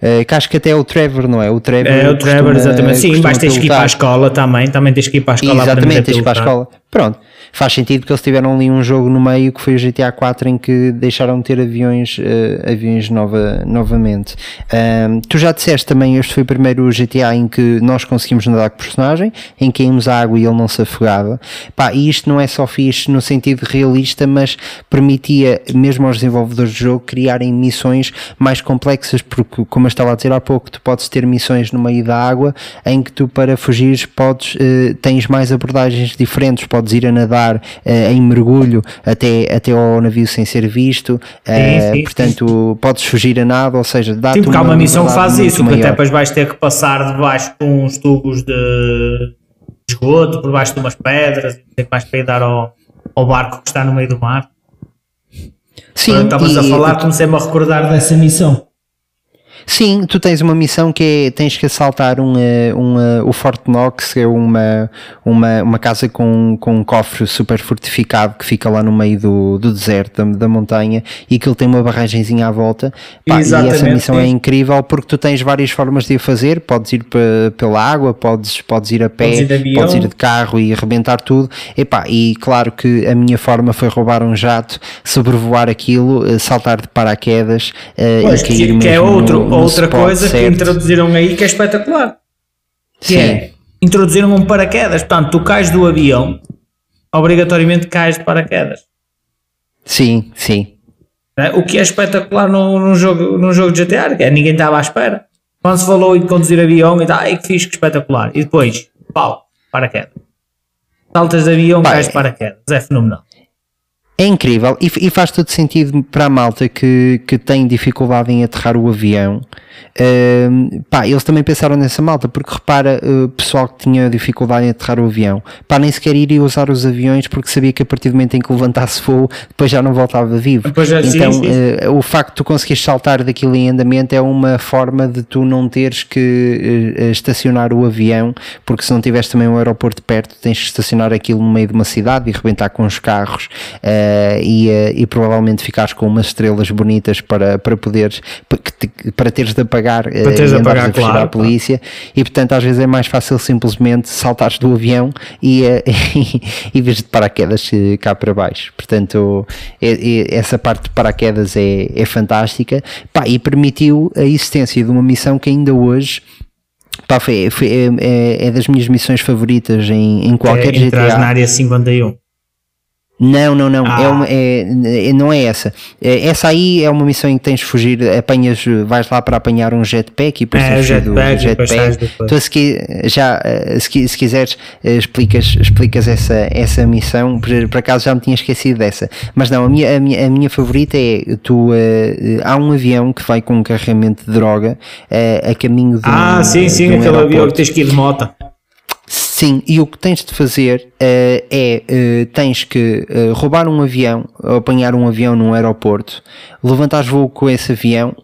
A: Eh, que acho que até é o Trevor, não é? O Trevor.
B: É o Trevor,
A: costuma-
B: exatamente. Sim, vais teres que ir para a escola também. Também tens que ir para a escola
A: Exatamente, tens que ir para a escola. Pronto, faz sentido porque eles tiveram ali um jogo no meio que foi o GTA 4 em que deixaram de ter aviões, eh, aviões nova, novamente. Ahm, tu já disseste também, este foi o primeiro GTA em que nós conseguimos nadar com o personagem, em que caímos à água e ele não se afogava. Pá, e isto não é só fixe no sentido realista, mas permitia mesmo aos desenvolvedores do jogo criarem missões mais complexas, porque como eu estava a dizer há pouco, tu podes ter missões no meio da água em que tu para fugires podes, eh, tens mais abordagens diferentes, podes ir a nadar eh, em mergulho até, até ao navio sem ser visto, eh,
B: sim,
A: portanto podes fugir a nada, ou seja, dá-te
B: Sim, porque há uma missão que faz isso, porque até depois vais ter que passar debaixo com uns tubos de esgoto, por baixo de umas pedras, ter que mais para ir dar ao, ao barco que está no meio do mar.
A: Sim,
B: Quando estavas a falar, comecei-me a recordar dessa missão.
A: Sim, tu tens uma missão que é tens que assaltar um, eh, um, eh, o Fort Knox, que é uma, uma, uma casa com, com um cofre super fortificado que fica lá no meio do, do deserto, da, da montanha, e que ele tem uma barragenzinha à volta. Pá, e essa missão é
B: sim.
A: incrível porque tu tens várias formas de a fazer. Podes ir pe- pela água, podes, podes ir a pé,
B: Podes ir de avião.
A: podes ir de carro e arrebentar tudo. Epá, e claro que a minha forma foi roubar um jato, sobrevoar aquilo, eh, saltar de paraquedas
B: Pois,
A: e cair
B: que, que é
A: mesmo
B: outro,
A: no- no
B: outra
A: spot
B: coisa que
A: certo.
B: introduziram aí que é espetacular. Que
A: Sim.
B: é, introduziram um paraquedas. Portanto, tu cais do avião, obrigatoriamente cais de paraquedas.
A: Sim, sim.
B: né? O que é espetacular num, num jogo, num jogo de GTA, que é, ninguém estava à espera. Quando se falou em conduzir avião, e tal, ai que fixe, que espetacular. E depois, pau, paraquedas. Saltas de avião, cais de
A: é-
B: paraquedas. É fenomenal.
A: É incrível e, e faz todo sentido para a malta que, que tem dificuldade em aterrar o avião. Ahm, pá, eles também pensaram nessa malta, porque repara, o pessoal que tinha dificuldade em aterrar o avião, pá, nem sequer iria usar os aviões porque sabia que a partir do momento em que levantasse voo, depois já não voltava vivo.
B: Já- sim,
A: então,
B: sim.
A: eh, o facto de tu conseguires saltar daquilo em andamento é uma forma de tu não teres que eh, estacionar o avião, porque se não tiveres também um aeroporto perto, tens que estacionar aquilo no meio de uma cidade e arrebentar com os carros eh, e, eh, e provavelmente ficares com umas estrelas bonitas para, para poderes para, teres de apagar eh,
B: Para teres
A: e
B: de apagar,
A: a
B: claro,
A: à polícia. E portanto às vezes é mais fácil simplesmente saltares do avião e, eh, e vires de paraquedas cá para baixo. Portanto é- é- essa parte de paraquedas é, é fantástica. Pá, e permitiu a existência de uma missão que ainda hoje pá, foi, foi- é, é- é das minhas missões favoritas em, em qualquer
B: é,
A: GTA
B: na área 51.
A: Não, não, não.
B: Ah.
A: É uma, é, é- não é essa. É- essa aí é uma missão em que tens de fugir, apanhas, vais lá para apanhar um jetpack e depois
B: É,
A: tens de fugir do
B: jetpack, sais
A: jetpack. Então, se, qui- já, eh, se, se quiseres, eh, explicas, explicas essa, essa missão. Por, por acaso já me tinha esquecido dessa. Mas não, a minha, a minha, a minha favorita é tu. eh, há um avião que vai com um carregamento de droga eh, a caminho de um,
B: Ah, sim, sim,
A: de um
B: aquele avião que
A: aeroporto.
B: tens que ir de moto.
A: Sim, e o que tens de fazer eh, é eh, tens que eh, roubar um avião, apanhar um avião num aeroporto, levantares voo com esse avião,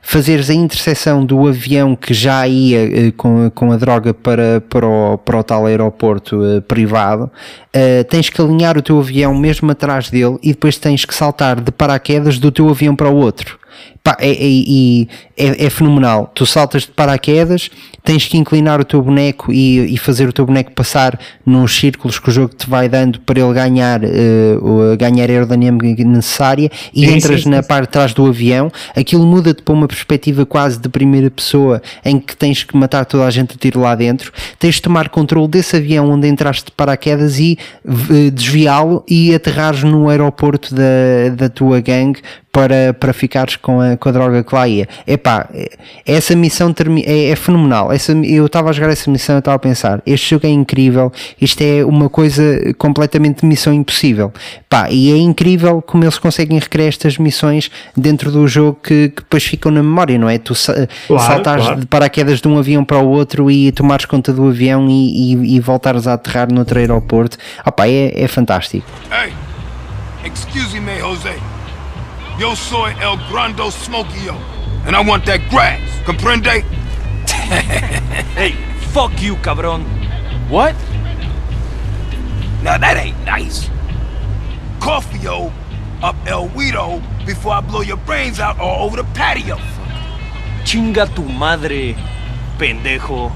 A: fazeres a interseção do avião que já ia com, com a droga para, para, o, para o tal aeroporto privado, tens que alinhar o teu avião mesmo atrás dele e depois tens que saltar de paraquedas do teu avião para o outro. Pá, é, é- é, é fenomenal. Tu saltas de paraquedas, tens que inclinar o teu boneco e, e fazer o teu boneco passar nos círculos que o jogo te vai dando para ele ganhar, o- ganhar a aerodinâmica necessária e
B: Sim,
A: entras
B: sim,
A: na
B: sim.
A: parte de trás do avião. Aquilo muda-te para uma perspectiva quase de primeira pessoa em que tens que matar toda a gente a tiro lá dentro. Tens de tomar controle desse avião onde entraste de paraquedas e eh, desviá-lo e aterrares no aeroporto da, da tua gangue para, para ficares com a, com a droga que lá ia. Epá, essa missão termi- é, é fenomenal. Essa, eu estava a jogar essa missão e estava a pensar, este jogo é incrível, isto é uma coisa completamente de missão impossível. Pá, e é incrível como eles conseguem recriar estas missões dentro do jogo que, que depois ficam na memória, não é? Tu sa-
B: Claro,
A: saltares
B: claro.
A: de paraquedas de um avião para o outro e tomares conta do avião e, e, e voltares a aterrar noutro aeroporto. Opá, é, é fantástico.
E: Hey, excuse me, Jose. Yo soy El Grando Smokio, and I want that grass. Comprende?
H: Hey, fuck you, cabrón.
F: What?
E: Now that ain't nice. Coffee-o up El Guido before I blow your brains out all over the patio.
H: Chinga tu madre, pendejo.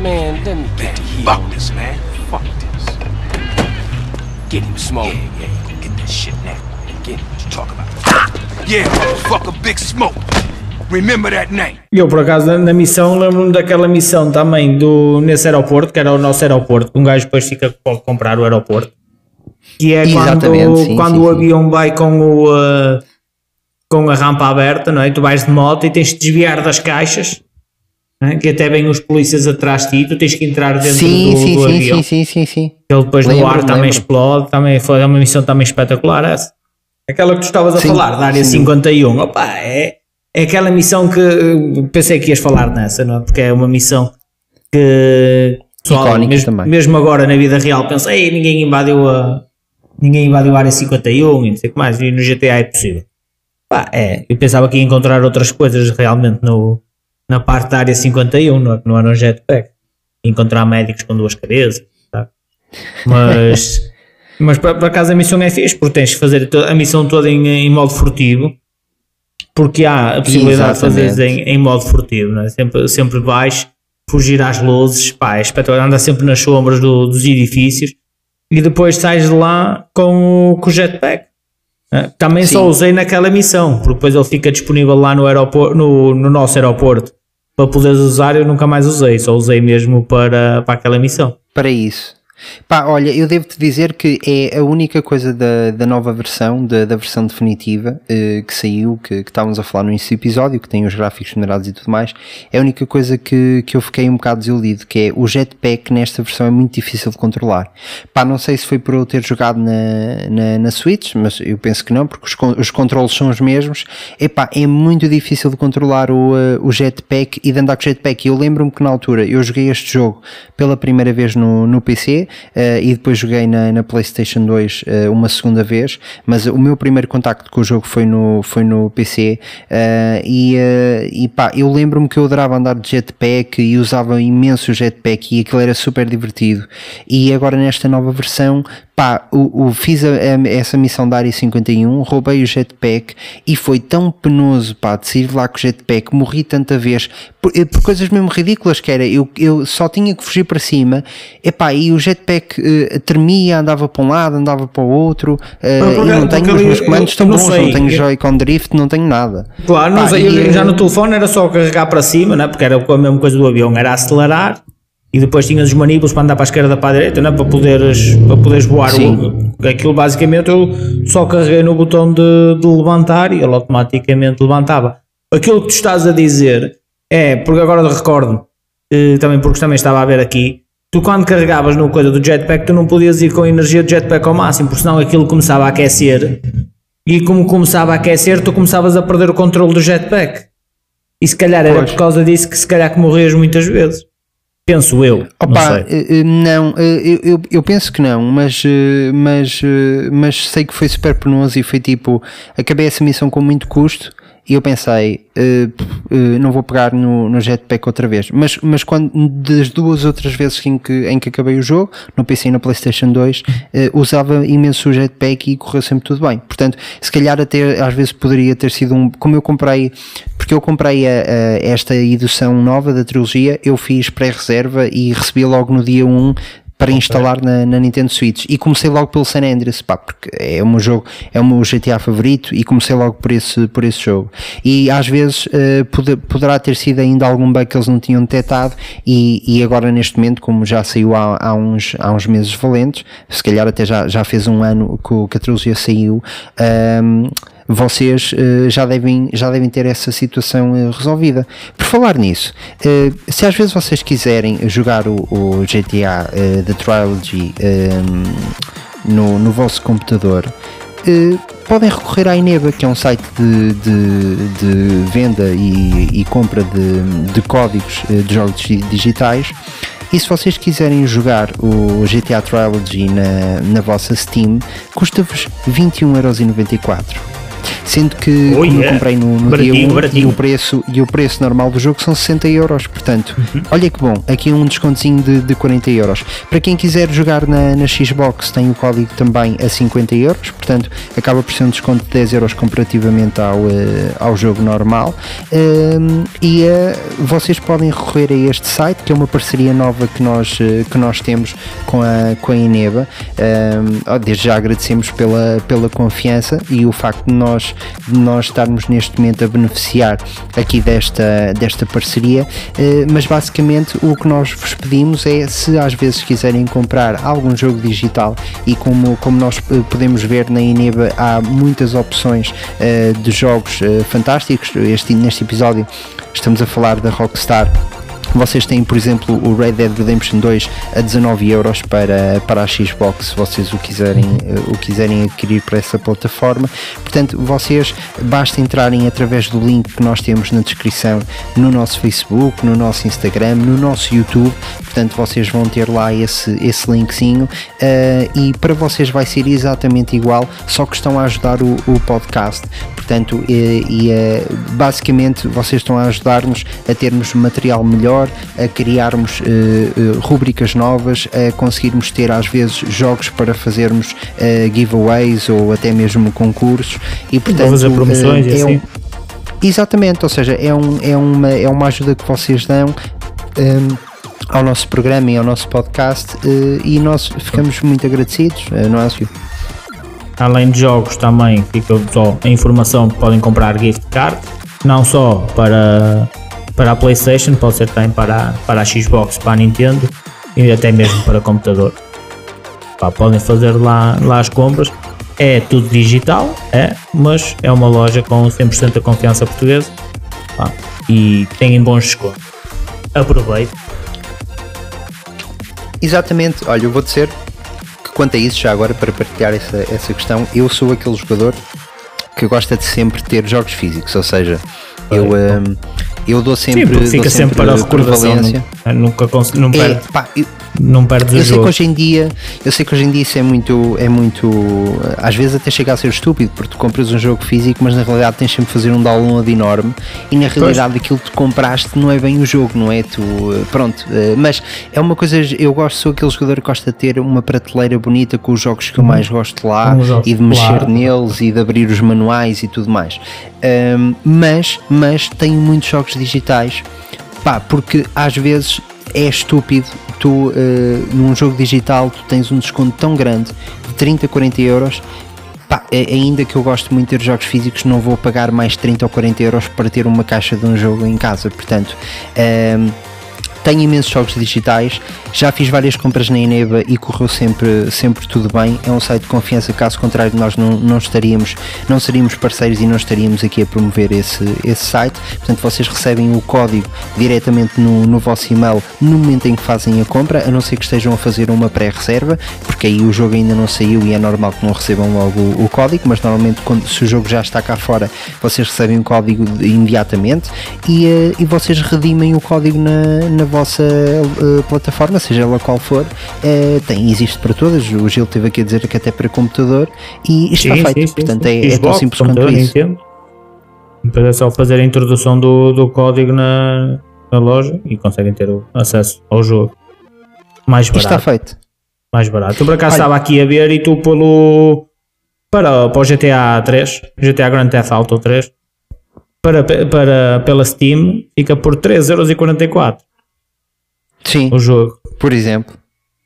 F: Man, let me get to
E: Fuck this, man.
F: Fuck this. Get him smoke.
E: Yeah, yeah, you get that shit now. Get what you talk about. Yeah, motherfucker, Big Smoke. Remember that name.
B: Eu, por acaso, na, na missão, lembro-me daquela missão também do, nesse aeroporto, que era o nosso aeroporto, que um gajo depois fica pode comprar o aeroporto. Que é
A: Exatamente,
B: quando,
A: sim,
B: quando
A: sim,
B: o
A: sim.
B: avião vai com, o, uh, com a rampa aberta, não é? Tu vais de moto e tens de desviar das caixas, é? que até vêm os polícias atrás de ti, tu tens que entrar dentro
A: Sim,
B: do,
A: sim,
B: do
A: sim,
B: avião.
A: sim, sim, sim, sim.
B: Ele depois no
A: Lembro,
B: ar também
A: lembro.
B: explode, também foi é uma missão também espetacular essa. Aquela que tu estavas a
A: Sim,
B: falar, da área
A: sim.
B: 51, opa, é, é aquela missão que eh, pensei que ias falar nessa, não é? Porque é uma missão que pessoal,
A: Icónica
B: mesmo,
A: também.
B: mesmo agora na vida real pensa, ei, ninguém invadiu a ninguém invadiu a área 51 e não sei o que mais, e no GTA é possível. Pá, é, eu pensava que ia encontrar outras coisas realmente no, na parte da área 51, não, não era um jetpack. Encontrar médicos com duas cabeças, tá? Mas, mas por, por acaso a missão é fixe, porque tens que fazer a missão toda em, em modo furtivo, porque há a possibilidade de fazer
A: Exatamente.
B: em, em modo furtivo, é? sempre, sempre vais fugir às luzes, pá, é espetacular, anda sempre nas sombras do- dos edifícios e depois sais de lá com o, com o jetpack. Ah, Também só
A: Sim.
B: usei naquela missão, porque depois ele fica disponível lá no, aeroporto, no, no nosso aeroporto para poderes usar. Eu nunca mais usei, só usei mesmo para, para aquela missão.
A: para isso. Pá, olha, eu devo-te dizer que é a única coisa da, da nova versão, da, da versão definitiva eh, que saiu, que, que estávamos a falar no início do episódio, que tem os gráficos generados e tudo mais, é a única coisa que, que eu fiquei um bocado desiludido, que é o jetpack nesta versão é muito difícil de controlar. Pá, não sei se foi por eu ter jogado na, na, na Switch, mas eu penso que não, porque os, os controles são os mesmos. Epá, é muito difícil de controlar o, eh, o jetpack e de andar com o jetpack. Eu lembro-me que na altura eu joguei este jogo pela primeira vez no, no PC eh, e depois joguei na, na PlayStation 2 eh, uma segunda vez, mas o meu primeiro contacto com o jogo foi no, foi no PC eh, e, e pá, eu lembro-me que eu adorava andar de jetpack e usava imenso jetpack e aquilo era super divertido. E agora nesta nova versão, pá, o, o- fiz a- a- essa missão da área 51, roubei o jetpack e foi tão penoso, pá, de sair lá com o jetpack, morri tanta vez por, por coisas mesmo ridículas que era, eu, eu só tinha que fugir para cima, epá, e o jetpack eh, tremia, andava para um lado, andava para o outro, eh,
B: porque-
A: não tenho os meus
B: eu-
A: comandos tão
B: não
A: bons,
B: sei,
A: não tenho Joy-Con Drift, não tenho nada.
B: Claro, não
A: Pá,
B: sei, eu-
A: e,
B: já
A: eh,
B: no telefone era só carregar para cima, né? porque era a mesma coisa do avião, era acelerar e depois tinhas os manípulos para andar para a esquerda para a direita, né? para, poderes, para poderes voar.
A: Sim.
B: O, aquilo basicamente eu só carreguei no botão de, de levantar e ele automaticamente levantava. Aquilo que tu estás a dizer é, porque agora recordo, eh, também porque também estava a ver aqui, tu quando carregavas no coisa do jetpack, tu não podias ir com a energia do jetpack ao máximo, porque senão aquilo começava a aquecer e como começava a aquecer, tu começavas a perder o controle do jetpack. E se calhar era
A: Pois.
B: por causa disso que se calhar que morrias muitas vezes. Penso eu. não
A: Opa,
B: sei.
A: eh, eh, não, eh, eu, eu, eu penso que não, mas, mas, mas sei que foi super penoso e foi tipo, acabei essa missão com muito custo e eu pensei, p- eh, não vou pegar no, no jetpack outra vez, mas, mas quando, das duas outras vezes em que, em que acabei o jogo, no PC e na Playstation 2, eh, usava imenso o jetpack e correu sempre tudo bem, portanto, se calhar até às vezes poderia ter sido um, como eu comprei, porque eu comprei a- a- esta edição nova da trilogia, eu fiz pré-reserva e recebi logo no dia 1 para instalar na, na Nintendo Switch e comecei logo pelo San Andreas, pá, porque é o meu jogo, é o meu GTA favorito e comecei logo por esse, por esse jogo. E às vezes eh, pode- poderá ter sido ainda algum bug que eles não tinham detectado e, e agora neste momento, como já saiu há, há, uns, há uns meses valentes, se calhar até já, já fez um ano que, o- que a trilogia saiu, ahm, vocês eh, já, devem, já devem ter essa situação eh, resolvida. Por falar nisso, eh, se às vezes vocês quiserem jogar o, o GTA The Trilogy ehm, no, no vosso computador, podem recorrer à Ineba, que é um site de, de, de venda e, e compra de, de códigos de jogos di- digitais. E se vocês quiserem jogar o GTA Trilogy na, na vossa Steam, custa-vos 21,94€. Sendo que
B: Oh,
A: como eu
B: yeah.
A: comprei no, no dia
B: Baratinho,
A: 1 e o, preço, e o preço normal do jogo são 60 euros. Portanto,
B: Uhum.
A: olha que bom, aqui um descontinho de, de 40 euros. Para quem quiser jogar na, na Xbox, tem o código também a 50 euros. Portanto, acaba por ser um desconto de 10 euros comparativamente ao, eh, ao jogo normal. Um, e eh, vocês podem recorrer a este site, que é uma parceria nova que nós, eh, que nós temos com a, com a Ineba. Um, ó, desde já agradecemos pela, pela confiança e o facto de nós, de nós estarmos neste momento a beneficiar aqui desta, desta parceria. Eh, mas basicamente o que nós vos pedimos é se às vezes quiserem comprar algum jogo digital e como, como nós eh, podemos ver na Ineba há muitas opções eh, de jogos fantásticos. Este, neste episódio estamos a falar da Rockstar. Vocês têm, por exemplo, o Red Dead Redemption 2 a 19 euros para, para a Xbox, se vocês o quiserem, eh, o quiserem adquirir para essa plataforma. Portanto, vocês basta entrarem através do link que nós temos na descrição no nosso Facebook, no nosso Instagram, no nosso YouTube. Portanto, vocês vão ter lá esse, esse linkzinho eh, e para vocês vai ser exatamente igual, só que estão a ajudar o, o podcast. portanto, e, e, eh, basicamente vocês estão a ajudar-nos a termos material melhor, a criarmos uh, uh, rubricas novas, a conseguirmos ter às vezes jogos para fazermos uh, giveaways ou até mesmo concursos e portanto
B: fazer promoções e
A: é
B: assim.
A: um, exatamente, ou seja, é, um, é, uma, é uma ajuda que vocês dão. um, ao nosso programa e ao nosso podcast e nós ficamos muito agradecidos, não é, Silvio?
B: Além de jogos, também fica só a informação que podem comprar gift card, não só para, para a PlayStation, pode ser também para, para a Xbox, para a Nintendo e até mesmo para computador. Pá, podem fazer lá, lá as compras. É tudo digital, é, mas é uma loja com 100% da confiança portuguesa pá, e tem bons descontos. Aproveite.
A: Exatamente, olha, eu vou dizer que quanto a isso, já agora para partilhar essa, essa questão, eu sou aquele jogador que gosta de sempre ter jogos físicos, ou seja, eu, hum, eu dou sempre,
B: Sim,
A: dou
B: fica sempre para a recordação. Não, nunca cons- não,
A: É,
B: perde,
A: pá, eu,
B: não perdes o
A: eu sei que
B: jogo.
A: hoje em dia, eu sei que hoje em dia isso é muito, é muito, às vezes até chega a ser estúpido, porque tu compras um jogo físico, mas na realidade tens sempre de fazer um download enorme e na realidade aquilo que tu compraste não é bem o jogo, não é? Tu, eh, pronto, eh, mas é uma coisa, eu gosto, sou aquele jogador que gosta de ter uma prateleira bonita com os jogos que eu mais gosto lá e de mexer
B: claro.
A: neles e de abrir os manuais e tudo mais. Ahm, mas, mas tenho muitos jogos digitais, pá, porque às vezes é estúpido tu eh, num jogo digital tu tens um desconto tão grande de 30, 40 euros. Pá, ainda que eu gosto muito de ter jogos físicos não vou pagar mais 30 ou 40 euros para ter uma caixa de um jogo em casa. Portanto ehm, tenho imensos jogos digitais, já fiz várias compras na Eneba e correu sempre, sempre tudo bem. É um site de confiança, caso contrário, nós não, não estaríamos, não seríamos parceiros e não estaríamos aqui a promover esse, esse site. Portanto, vocês recebem o código diretamente no, no vosso e-mail no momento em que fazem a compra, a não ser que estejam a fazer uma pré-reserva, porque aí o jogo ainda não saiu e é normal que não recebam logo o, o código, mas normalmente quando, se o jogo já está cá fora, vocês recebem o código imediatamente e, eh, e vocês redimem o código na, na vossa eh, plataforma, seja ela qual for. Eh, tem, existe para todas. O Gil esteve aqui a dizer que até para computador e isto
B: Sim,
A: está feito.
B: sim,
A: Portanto,
B: sim.
A: é, é tão
B: Xbox,
A: simples quanto isso.
B: Depois é só fazer a introdução do, do código na, na loja e conseguem ter o acesso ao jogo. Mais
A: Isto está
B: barato.
A: feito.
B: Mais barato. Eu por acaso estava aqui a ver e tu pelo. Para, para o GTA 3, GTA Grand Theft Auto 3, para, para, pela Steam, fica por 3,44€
A: Sim,
B: o jogo.
A: por exemplo.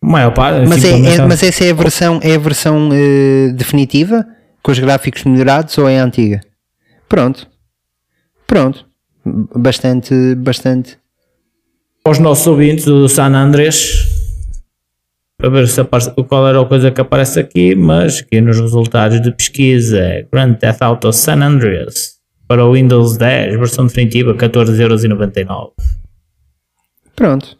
B: A maior parte.
A: Mas, é,
B: simplesmente
A: é- mas essa é a versão, é a versão eh, definitiva, com os gráficos melhorados ou é a antiga? Pronto. Pronto. Bastante, bastante.
B: aos nossos ouvintes do San Andrés para ver se aparece, qual era a coisa que aparece aqui, mas aqui nos resultados de pesquisa é Grand Theft Auto San Andreas para o Windows 10, versão definitiva 14,99€.
A: Pronto.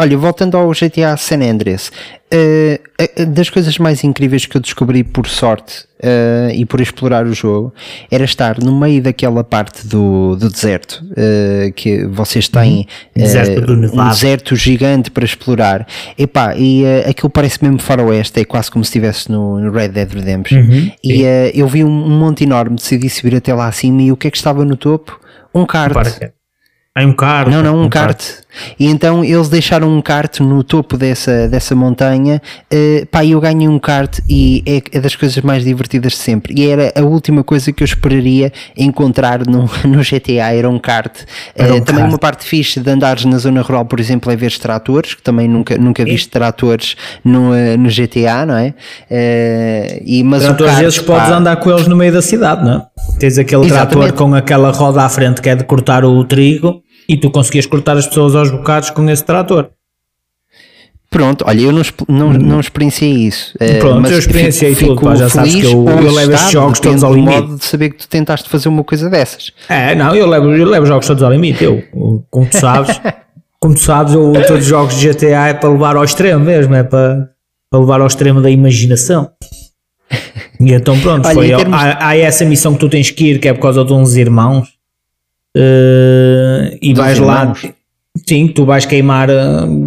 A: Olha, voltando ao GTA San Andreas, eh, das coisas mais incríveis que eu descobri por sorte eh, e por explorar o jogo era estar no meio daquela parte do, do deserto eh, que vocês têm
B: Deserto do
A: um deserto gigante para explorar. Epá, e eh, aquilo parece mesmo faroeste, é quase como se estivesse no, no Red Dead Redemption.
B: Uhum,
A: e eu vi um, um monte enorme, decidi subir até lá acima e o que é que estava no topo? Um kart.
B: Para Há um kart.
A: Não, não, um kart. E então eles deixaram um kart no topo dessa, dessa montanha. Uh, pá, eu ganhei um kart e é, é das coisas mais divertidas de sempre. E era a última coisa que eu esperaria encontrar no, no GTA, era um kart.
B: Era um
A: Uh, também
B: kart.
A: uma parte fixe de andares na zona rural, por exemplo, é ver tratores, que também nunca, nunca viste tratores no, uh, no GTA, não é? Uh, e, mas
B: às
A: kart,
B: vezes podes
A: pá,
B: andar com eles no meio da cidade, não é? Tens aquele trator
A: Exatamente.
B: com aquela roda à frente que é de cortar o trigo e tu conseguias cortar as pessoas aos bocados com esse trator.
A: Pronto, olha, eu não, não, não experienciei isso.
B: Hum. Pronto,
A: mas
B: eu experienciei
A: fico-
B: tudo, pá, já sabes que eu- eu levo estes jogos todos ao limite.
A: modo de saber que tu tentaste fazer uma coisa dessas.
B: É, não, eu levo, eu levo jogos todos ao limite. Eu, como tu sabes, como tu sabes, eu, todos os jogos de GTA é para levar ao extremo mesmo, é para, para levar ao extremo da imaginação. E então pronto,
A: Olha,
B: foi,
A: termos-
B: há, há essa missão que tu tens que ir, que é por causa de uns irmãos, eh, e vais lá, sim, tu vais queimar, eh,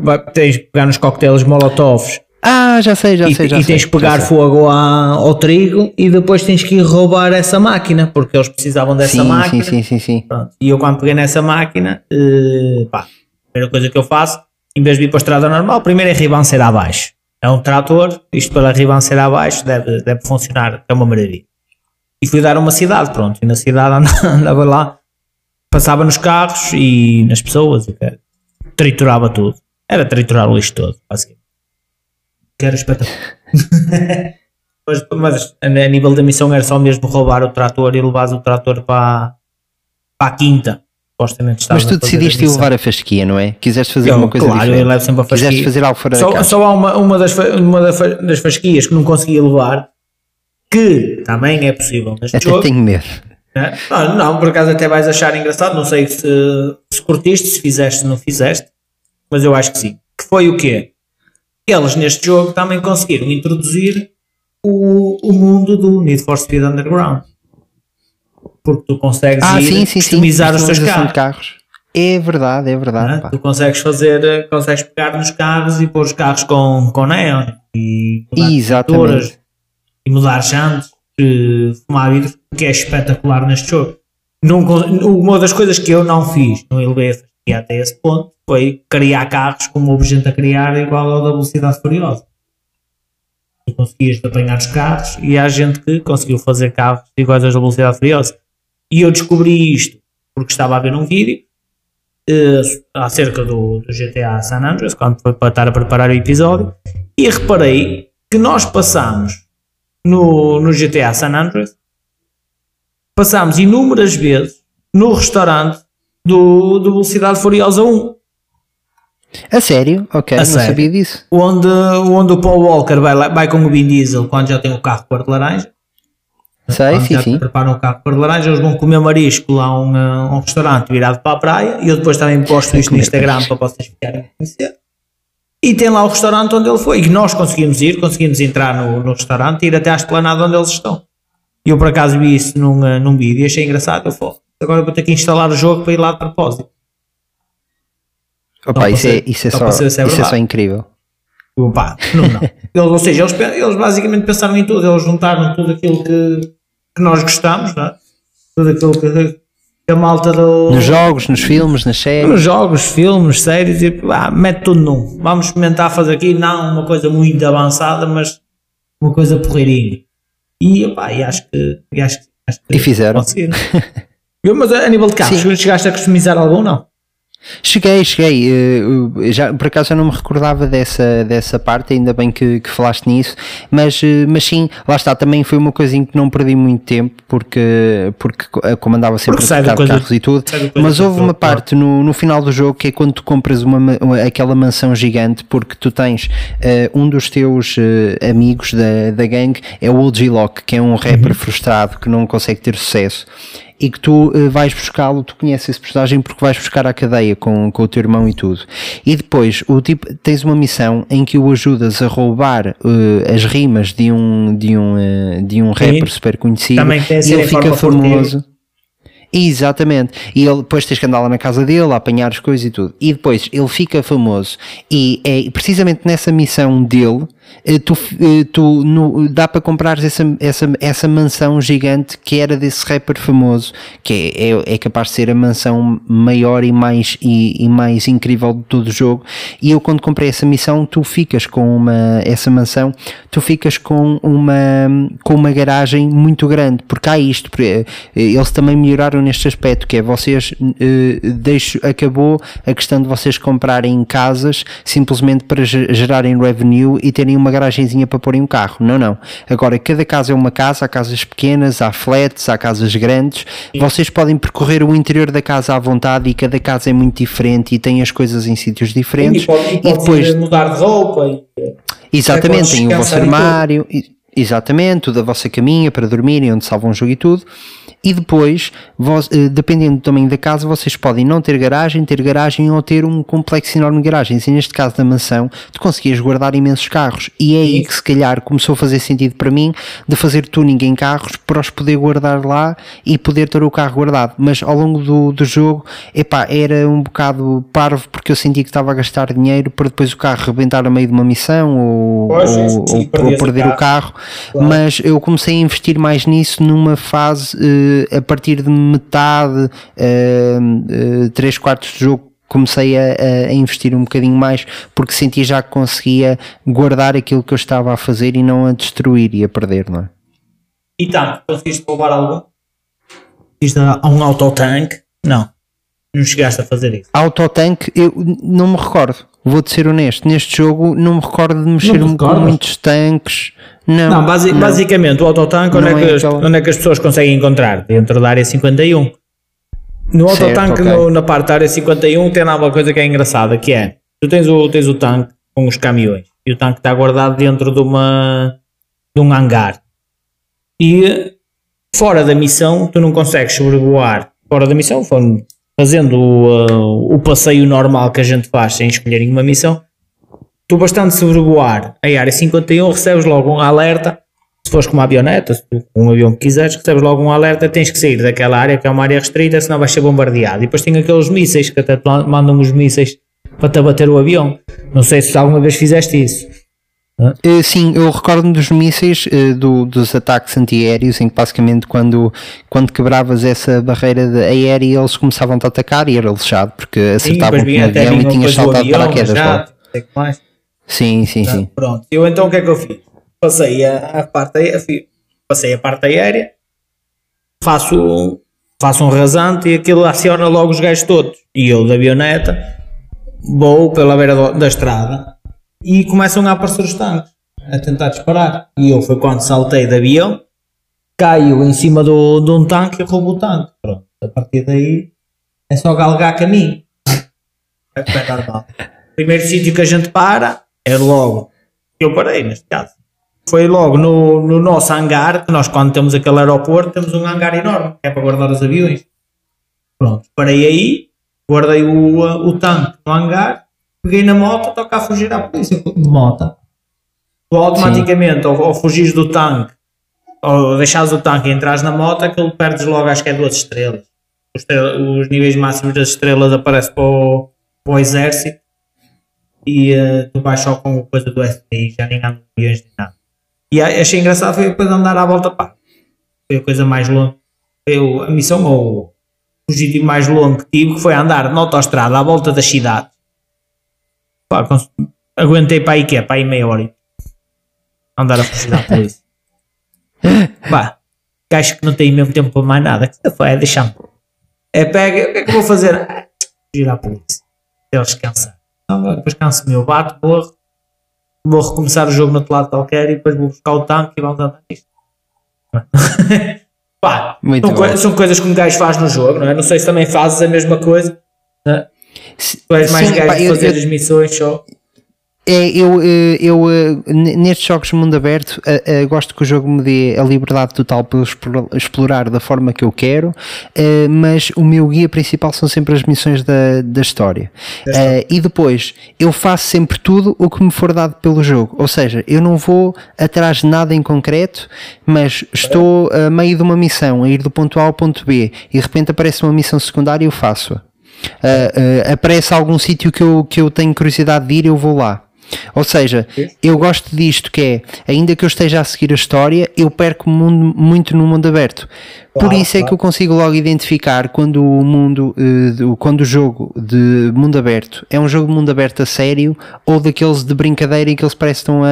B: vai- tens que pegar nos coquetéis molotovs
A: Ah, já sei, já
B: e,
A: sei, já
B: e tens que pegar fogo à- ao trigo e depois tens que ir roubar essa máquina, porque eles precisavam dessa
A: Sim,
B: máquina.
A: sim, sim, sim, sim.
B: Pronto. E eu quando peguei nessa máquina, eh, pá, a primeira coisa que eu faço, em vez de ir para a estrada normal, primeiro é ribanceira abaixo. É um trator, isto pela ribanceira abaixo deve, deve funcionar, é uma maravilha. E fui dar a uma cidade, pronto, e na cidade andava lá, passava nos carros e nas pessoas, triturava tudo. Era triturar o lixo todo, basicamente. Que era espetacular. mas, mas a nível da missão era só mesmo roubar o trator e levar o trator para, para a quinta. Supostamente
A: Mas tu decidiste levar a fasquia, não é? Quiseste fazer
B: Eu,
A: uma coisa
B: claro, eu
A: diferente.
B: levo sempre a fasquia.
A: Quiseste fazer algo fora da
B: Só, só há uma, uma, das, uma das fasquias que não conseguia levar, que também é possível
A: Até
B: jogo.
A: tenho medo.
B: Não, não, por acaso até vais achar engraçado, não sei se, se curtiste, se fizeste, se não fizeste, mas eu acho que sim. Que foi o quê? Eles neste jogo também conseguiram introduzir o, o mundo do Need for Speed Underground. Porque tu consegues
A: Ah,
B: ir
A: sim, sim, sim.
B: customizar os teus carros.
A: carros. É verdade, é verdade. pá.
B: Tu consegues fazer, consegues pegar nos carros e pôr os carros com, com neon e mudar
A: Exatamente.
B: e mudar jantes, eh, fumar vidro, que é espetacular neste jogo. Não uma das coisas que eu não fiz, elevei a fasquia até esse ponto, foi criar carros como houve gente a criar igual ao da velocidade furiosa. Tu conseguias apanhar os carros e há gente que conseguiu fazer carros iguais aos da velocidade furiosa. E eu descobri isto porque estava a ver um vídeo eh, acerca do, do GTA San Andreas, quando foi para estar a preparar o episódio, e reparei que nós passamos no, no GTA San Andreas, passámos inúmeras vezes no restaurante do, do Velocidade Furiosa 1,
A: A sério? Ok,
B: A
A: não
B: sério.
A: sabia disso.
B: onde, onde o Paul Walker vai, lá- vai com o Vin Diesel quando já tem o carro cor de laranja.
A: Sei,
B: Quando
A: sim,
B: já
A: sim.
B: preparam o carro cor de laranja, eles vão comer marisco lá a um, um restaurante virado para a praia. E eu depois também posto isto no Instagram para vocês ficarem a conhecer. E tem lá o restaurante onde ele foi. E nós conseguimos ir, conseguimos entrar no, no restaurante e ir até à esplanada onde eles estão. E eu por acaso vi isso num, uh, num vídeo e achei engraçado. Eu falei, agora vou ter que instalar o jogo para ir lá de propósito.
A: Opa, isso, é,
B: ser-
A: isso, é só,
B: é
A: isso é só incrível.
B: Pá, não, não. Eles, ou seja, eles, eles basicamente pensaram em tudo, eles juntaram tudo aquilo que, que nós gostamos, não é? tudo aquilo que, que a malta do.
A: Nos jogos, nos filmes, nas séries.
B: nos jogos, filmes, séries, e, pá, mete tudo num. Vamos experimentar fazer aqui, não uma coisa muito avançada, mas uma coisa porreirinha. E, pá, e acho que. E, acho, acho que
A: E fizeram.
B: Eu, mas a nível de carros,
A: Sim.
B: chegaste a customizar algum? Não.
A: Cheguei, cheguei. eh, já, por acaso eu não me recordava dessa, dessa parte, ainda bem que, que falaste nisso, mas, eh, mas sim, lá está, também foi uma coisinha que não perdi muito tempo, porque, porque eh, como andava sempre
B: Porque
A: a trocar
B: coisa-
A: carros e tudo, mas houve uma parte no, no final do jogo que é quando tu compras uma, ma- uma- aquela mansão gigante, porque tu tens eh, um dos teus eh, amigos da, da gangue é o OG Lock, que é um rapper
B: Uhum.
A: frustrado que não consegue ter sucesso e que tu eh, vais buscá-lo, tu conheces esse personagem porque vais buscar à cadeia com, com o teu irmão e tudo. E depois o tipo, tens uma missão em que o ajudas a roubar eh, as rimas de um, de um, eh, de um rapper super conhecido
B: Também tem a
A: e ele fica famoso. Exatamente. E ele depois tens que andar lá na casa dele, a apanhar as coisas e tudo. E depois ele fica famoso. E é precisamente nessa missão dele, tu, eh, tu no- dá para comprar essa, essa, essa mansão gigante que era desse rapper famoso, que é, é, é capaz de ser a mansão maior e mais, e, e mais incrível de todo o jogo. E eu quando comprei essa missão, tu ficas com uma, essa mansão, tu ficas com uma, com uma garagem muito grande, porque há isto, eh, eles também melhoraram neste aspecto, que é vocês, eh, deixo, acabou a questão de vocês comprarem casas simplesmente para ge- gerarem revenue e terem uma garagenzinha para porem um carro, não, não, agora cada casa é uma casa, há casas pequenas, há flats, há casas grandes, vocês podem percorrer o interior da casa à vontade e cada casa é muito diferente e tem as coisas em sítios diferentes.
B: E, pode, e
A: e
B: podes
A: depois
B: mudar de roupa. E,
A: Exatamente,
B: podes
A: tem o vosso
B: e
A: armário. e- Exatamente, tudo a vossa caminha para dormirem, onde salvam o jogo e tudo. E depois, vos, eh, dependendo do tamanho da casa, vocês podem não ter garagem, ter garagem ou ter um complexo enorme de garagens. E neste caso da mansão, tu conseguias guardar imensos carros. E é aí que se calhar começou a fazer sentido para mim de fazer tuning em carros para os poder guardar lá e poder ter o carro guardado. Mas ao longo do, do jogo, epá, era um bocado parvo porque eu sentia que estava a gastar dinheiro para depois o carro rebentar a meio de uma missão ou,
B: Pois,
A: ou,
B: sim,
A: ou- ou
B: perdias o
A: perder o
B: carro. Claro.
A: Mas eu comecei a investir mais nisso numa fase eh, a partir de metade, 3 quartos do jogo. Comecei a, a- investir um bocadinho mais porque sentia já que conseguia guardar aquilo que eu estava a fazer e não a destruir e a perder, não é?
B: E tanque, conseguiste roubar algum? Conseguiste a um autotanque? Não. Não chegaste a fazer isso.
A: Autotanque, eu não me recordo, vou-te ser honesto. Neste jogo não me recordo de mexer
B: recordas?
A: muitos tanques. Não,
B: Não,
A: não.
B: basicamente o autotanque, onde, é que
A: é
B: as,
A: aquela-
B: onde é que as pessoas conseguem encontrar? Dentro da área 51. No
A: Certo,
B: autotanque,
A: ok.
B: no- na parte da área 51, tem lá uma coisa que é engraçada, que é, tu tens o, tens o tanque com os caminhões, e o tanque está guardado dentro de uma de um hangar. E fora da missão, tu não consegues sobrevoar fora da missão, fazendo uh, o passeio normal que a gente faz sem escolher nenhuma missão, tu bastante sobrevoar a área 51, recebes logo um alerta. Se fores com uma avioneta, se tu com um avião que quiseres, recebes logo um alerta, tens que sair daquela área que é uma área restrita, senão vais ser bombardeado. E depois tem aqueles mísseis que até te mandam os mísseis para te abater o avião. Não sei se alguma vez fizeste isso.
A: Eh, Sim, eu recordo-me dos mísseis, eh, do- dos ataques antiaéreos, em que basicamente quando, quando quebravas essa barreira de aérea eles começavam a atacar e era lixado porque acertavam
B: depois
A: com avião e tinhas saltado para
B: avião,
A: quedas
B: já,
A: Sim, sim, sim.
B: Pronto, eu então o que é que eu fiz? Passei a, a parte aérea, fi- passei a parte aérea, faço, faço um rasante e aquilo aciona logo os gajos todos. E eu da avioneta vou pela beira do- da estrada e começam a aparecer os tanques a tentar disparar. E eu foi quando saltei de avião, caio em cima do, de um tanque e roubo o tanque. Pronto, a partir daí é só galgar caminho. É normal. Primeiro sítio que a gente para é logo. Eu parei neste caso. Foi logo no, no nosso hangar, que nós quando temos aquele aeroporto temos um hangar enorme, que é para guardar os aviões. Pronto, parei aí, guardei o, o tanque no hangar, peguei na moto, toca a fugir à polícia de moto. Tu automaticamente, ao, ao fugires do tanque, ou deixares o tanque e entras na moto, aquilo perdes logo, acho que é duas estrelas. Os, os níveis máximos das estrelas aparecem para o, para o exército e eh, tu vais só com coisa do FBI, já nem com aviões nem nada. E achei engraçado foi depois andar à volta, pá. Foi a coisa mais longa. Eu, a missão ou o fugitivo mais longo que tive, foi andar na autostrada à volta das cidades. Pá, aguentei para aí que é, para aí meia hora. Andar a fugir da polícia. Pá, gajo que não tem mesmo tempo para mais nada. Que foi, é deixar-me. É pega, o que é que vou fazer? Fugir à polícia. Eles cansar. Depois canso-me, eu bato, morro. Vou recomeçar o jogo no outro lado qualquer e depois vou buscar o tanque e vamos andar nisto. Pá, são, são coisas que um gajo faz no jogo, não é? Não sei se também fazes a mesma coisa. né? Tu és mais
A: Sim,
B: gajo
A: pá,
B: de fazer
A: eu-
B: as missões só.
A: É, eu, eh, eu eh, nestes jogos de mundo aberto eh, gosto que o jogo me dê a liberdade total para explorar da forma que eu quero, mas o meu guia principal são sempre as missões da, da história. Eh, e depois eu faço sempre tudo o que me for dado pelo jogo, ou seja, eu não vou atrás de nada em concreto, mas estou a meio de uma missão, a ir do ponto A ao ponto B, e de repente aparece uma missão secundária e eu faço-a. Aparece algum sítio que eu, que eu tenho curiosidade de ir, eu vou lá. Ou seja, eu gosto disto que é, ainda que eu esteja a seguir a história, eu perco mundo- muito no mundo aberto. Por
B: Claro,
A: isso é
B: claro.
A: que eu consigo logo identificar quando o mundo, do- quando o jogo de mundo aberto é um jogo de mundo aberto a sério ou daqueles de brincadeira em que eles parecem estão a,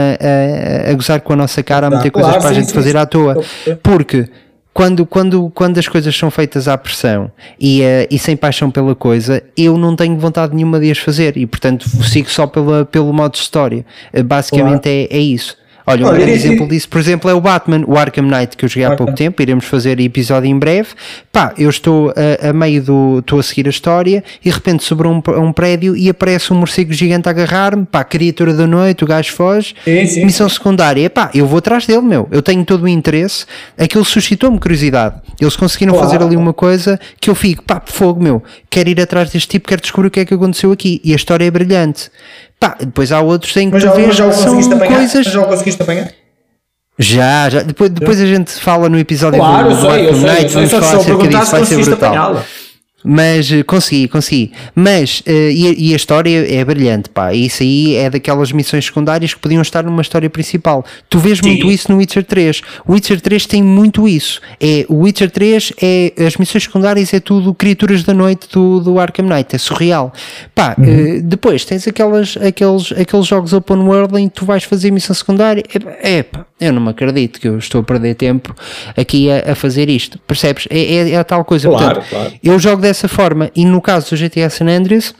A: a, a gozar com a nossa cara, a meter
B: claro,
A: coisas para a
B: sim,
A: gente
B: sim,
A: fazer
B: sim.
A: à toa.
B: A.
A: Porque quando, quando, quando as coisas são feitas à pressão e, eh, e sem paixão pela coisa, eu não tenho vontade nenhuma de as fazer e, portanto, sigo só pela, pelo modo de história. Eh, basicamente é, é isso. Olha, um grande exemplo disso, por exemplo, é o Batman, o Arkham Knight, que eu joguei há pouco tempo, iremos fazer episódio em breve. Pá, eu estou a, a meio do. estou a seguir a história e de repente sobre um, um prédio e aparece um morcego gigante a agarrar-me, pá, criatura da noite, o gajo foge.
B: Sim, sim.
A: Missão secundária, pá, eu vou atrás dele, meu. Eu tenho todo o interesse. Aquilo suscitou-me curiosidade. Eles conseguiram
B: Claro.
A: fazer ali uma coisa que eu fico, pá, fogo, meu. Quero ir atrás deste tipo, quero descobrir o que é que aconteceu aqui. E a história é brilhante. Pá, depois há outros em que
B: Mas
A: tu
B: já,
A: vês
B: mas já
A: são
B: apanhar?
A: coisas.
B: Mas já o conseguiste apanhar?
A: Já, já. Depois, depois a gente fala no episódio
B: Claro,
A: do,
B: eu
A: do
B: sei, eu sei, eu
A: Knight,
B: sei.
A: vamos falar acerca disso, vai ser brutal. Mas eh, consegui, consegui. Mas, eh, e, a- e a história é brilhante, pá. Isso aí é daquelas missões secundárias que podiam estar numa história principal. Tu vês muito isso no Witcher 3. O Witcher 3 tem muito isso. É, o Witcher 3 é, as missões secundárias é tudo criaturas da noite do, do Arkham Knight. É surreal. Pá, eh, depois tens aquelas, aqueles, aqueles jogos open world em que tu vais fazer missão secundária. É, é pá, eu não me acredito que eu estou a perder tempo aqui a, a fazer isto. Percebes? É, é, é a tal coisa.
B: Claro,
A: Portanto,
B: claro.
A: eu jogo dessa forma. E no caso do GTA San Andreas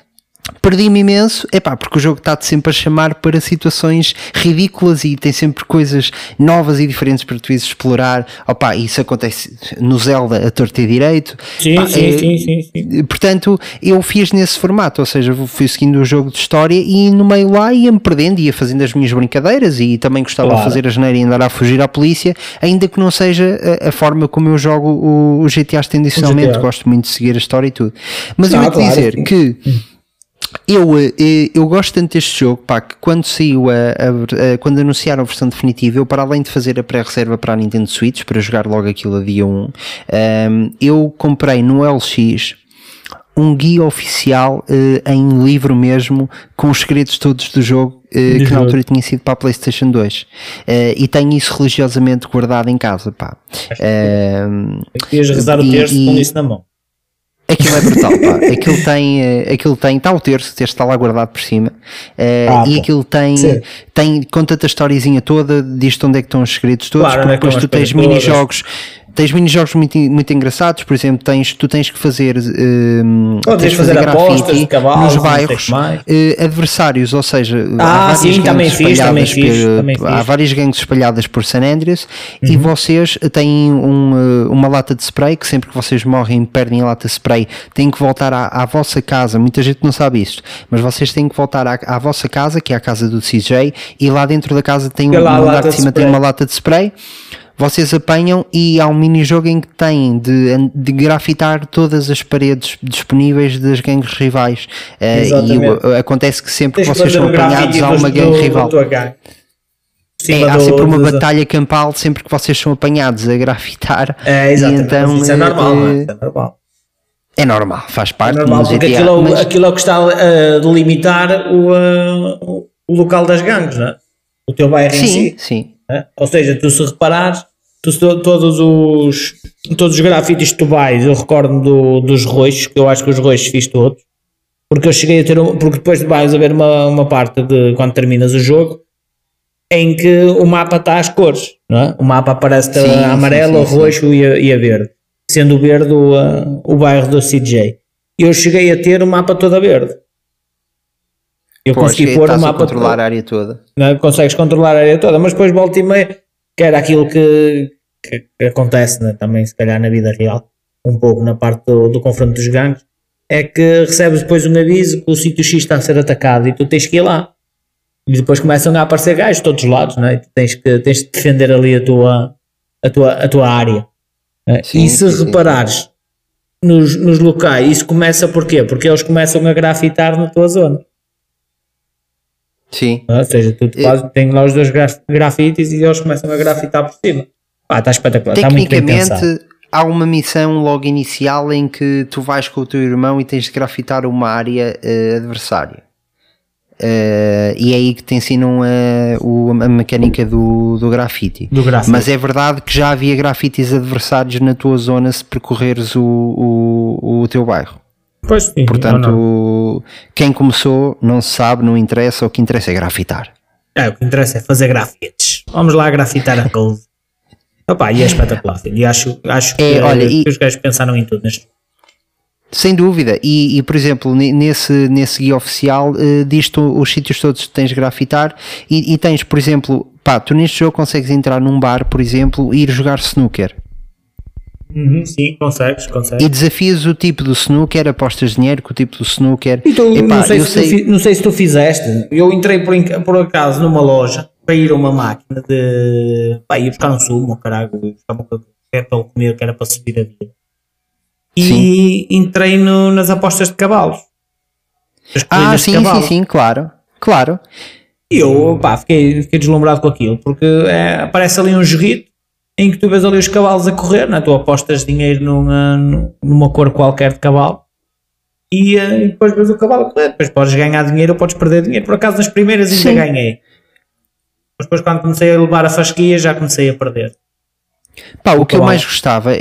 A: perdi-me imenso, epá, porque o jogo está-te sempre a chamar para situações ridículas e tem sempre coisas novas e diferentes para tu ires explorar, opá, isso acontece no Zelda a torto e direito
B: Sim,
A: Pá,
B: sim,
A: é-
B: sim, sim, sim.
A: Portanto, eu fiz nesse formato, ou seja, fui seguindo o jogo de história e no meio lá ia-me perdendo, ia fazendo as minhas brincadeiras e também gostava
B: Claro.
A: de fazer a geneira e andar a fugir à polícia, ainda que não seja a, a forma como eu jogo o, o GTA tendencionalmente,
B: GTA.
A: gosto muito de seguir a história e tudo. Mas eu
B: Ah,
A: ia te
B: claro,
A: dizer
B: sim.
A: que eu, eh, eu gosto tanto deste jogo, pá, que quando saiu a, a- a- quando anunciaram a versão definitiva, eu para além de fazer a pré-reserva para a Nintendo Switch, para jogar logo aquilo a dia 1, ehm, eu comprei no LX um guia oficial eh, em livro mesmo, com os segredos todos do jogo, eh, que na altura tinha sido para a PlayStation 2. Eh, e tenho isso religiosamente guardado em casa, pá. Ehm,
B: Ias rezar o terço
A: e-
B: com isso na mão.
A: Aquilo é brutal, pá. Aquilo tem, eh, aquilo tem, está o terço, o terço está lá guardado por cima. eh,
B: Ah,
A: e
B: pá.
A: aquilo tem,
B: Sim.
A: tem conta-te a historiezinha toda, diz-te onde é que estão os segredos todos,
B: Claro,
A: porque
B: é
A: depois tu tens mini-jogos. Tens mini-jogos muito, muito engraçados, por exemplo, tens, tu tens que fazer, eh,
B: Ou tens
A: tens
B: de fazer apostas
A: grafite
B: de cavalos,
A: nos
B: que
A: bairros, eh, adversários, ou seja,
B: Ah,
A: há várias
B: sim,
A: gangues
B: também fiz,
A: espalhadas
B: fiz,
A: por- há várias gangues espalhadas por San Andreas e
B: Uhum.
A: vocês têm um, uh, uma lata de spray que sempre que vocês morrem perdem a lata de spray têm que voltar à, à vossa casa. Muita gente não sabe isto mas vocês têm que voltar à, à vossa casa que é a casa do CJ e lá dentro da casa tem
B: E
A: um
B: lá
A: de cima tem uma lata de spray vocês apanham e há um mini-jogo em que têm de, de grafitar todas as paredes disponíveis das gangues rivais Eh, e acontece que sempre
B: Tens
A: que vocês são apanhados há uma gangue
B: do-
A: rival
B: gangue. Por
A: é, há
B: do-
A: sempre uma
B: dos-
A: batalha campal sempre que vocês são apanhados a grafitar.
B: É, exatamente.
A: então,
B: isso é normal, não é?
A: eh,
B: é normal.
A: é normal, faz parte
B: É normal,
A: do
B: porque
A: GTA,
B: aquilo, é
A: mas-
B: aquilo é o que está a delimitar o, o local das gangues, não é? O teu bairro em
A: Sim,
B: si.
A: sim.
B: Né? Ou seja, tu se reparares, tu, todos os todos os grafites que tu vais, eu recordo do, dos roxos, que eu acho que os roxos fiz todos, porque eu cheguei a ter um, porque depois vais a ver uma, uma parte de quando terminas o jogo em que o mapa está às cores, não é? O mapa aparece
A: Sim, sim,
B: amarelo,
A: sim, sim.
B: roxo e, a, e a verde, sendo o verde o, ah, o bairro do CJ. Eu cheguei a ter o mapa todo a verde. Eu
A: Pois,
B: consegui pôr o mapa
A: controlar a área toda.
B: não é? consegues controlar a área toda, mas depois volta e meia, que era aquilo que, que- que acontece né? também, se calhar, na vida real, um pouco na parte do, do confronto dos gangues, é que recebes depois um aviso que o sítio X está a ser atacado e tu tens que ir lá. E depois começam a aparecer gajos de todos os lados, não é? E tu tens que tens de defender ali a tua, a tua, a tua área. né?
A: Sim,
B: e se
A: sim, sim,
B: reparares nos, nos locais, isso começa porquê? Porque eles começam a grafitar na tua zona.
A: Sim.
B: Ou seja, tu
A: E-
B: fazes, tem lá os dois graf- grafites e eles começam a grafitar por cima. Pá, está espetacular, está muito bem pensado.
A: Tecnicamente, há uma missão logo inicial em que tu vais com o teu irmão e tens de grafitar uma área eh, adversária. Eh, e é aí que te ensinam a, o- a mecânica do, do grafite.
B: Do grafite.
A: Mas é verdade que já havia grafites adversários na tua zona se percorreres o, o, o teu bairro.
B: Pois sim,
A: Portanto, quem começou não sabe, não interessa, o que interessa é grafitar.
B: É, o que interessa é fazer grafites. Vamos lá grafitar a coisa. Opa, e é espetacular. filho. E acho, acho que,
A: É, olha, e-
B: que os gajos pensaram em tudo neste.
A: Sem dúvida, e, e, por exemplo, ne- nesse, nesse guia oficial uh, diz-te os sítios todos que tens de grafitar e, e tens, por exemplo, pá, tu neste jogo consegues entrar num bar, por exemplo, e ir jogar snooker.
B: Uhum, sim, consegues, consegues.
A: E desafias o tipo do snooker, apostas dinheiro com o tipo do snooker.
B: E tu,
A: Epá,
B: não, sei se
A: sei-
B: Tu, não sei se tu fizeste. Eu entrei por, por acaso numa loja para ir a uma máquina de. Pá, ia buscar um sumo, caralho, buscar uma coisa para eu comer, que era para subir a vida. E entrei no- nas apostas de cavalos.
A: Ah,
B: corridas de
A: sim, sim, sim, claro. Claro.
B: E eu, pá, fiquei, fiquei deslumbrado com aquilo, porque é, aparece ali um joguito em que tu vês ali os cavalos a correr, né? tu apostas dinheiro numa, numa cor qualquer de cavalo e, eh, e depois vês o cavalo a correr. Depois podes ganhar dinheiro ou podes perder dinheiro. Por acaso, nas primeiras ainda
A: Sim.
B: ganhei. Mas depois, quando comecei a levar a fasquia, já comecei a perder.
A: Pá, o
B: O
A: que eu mais gostava,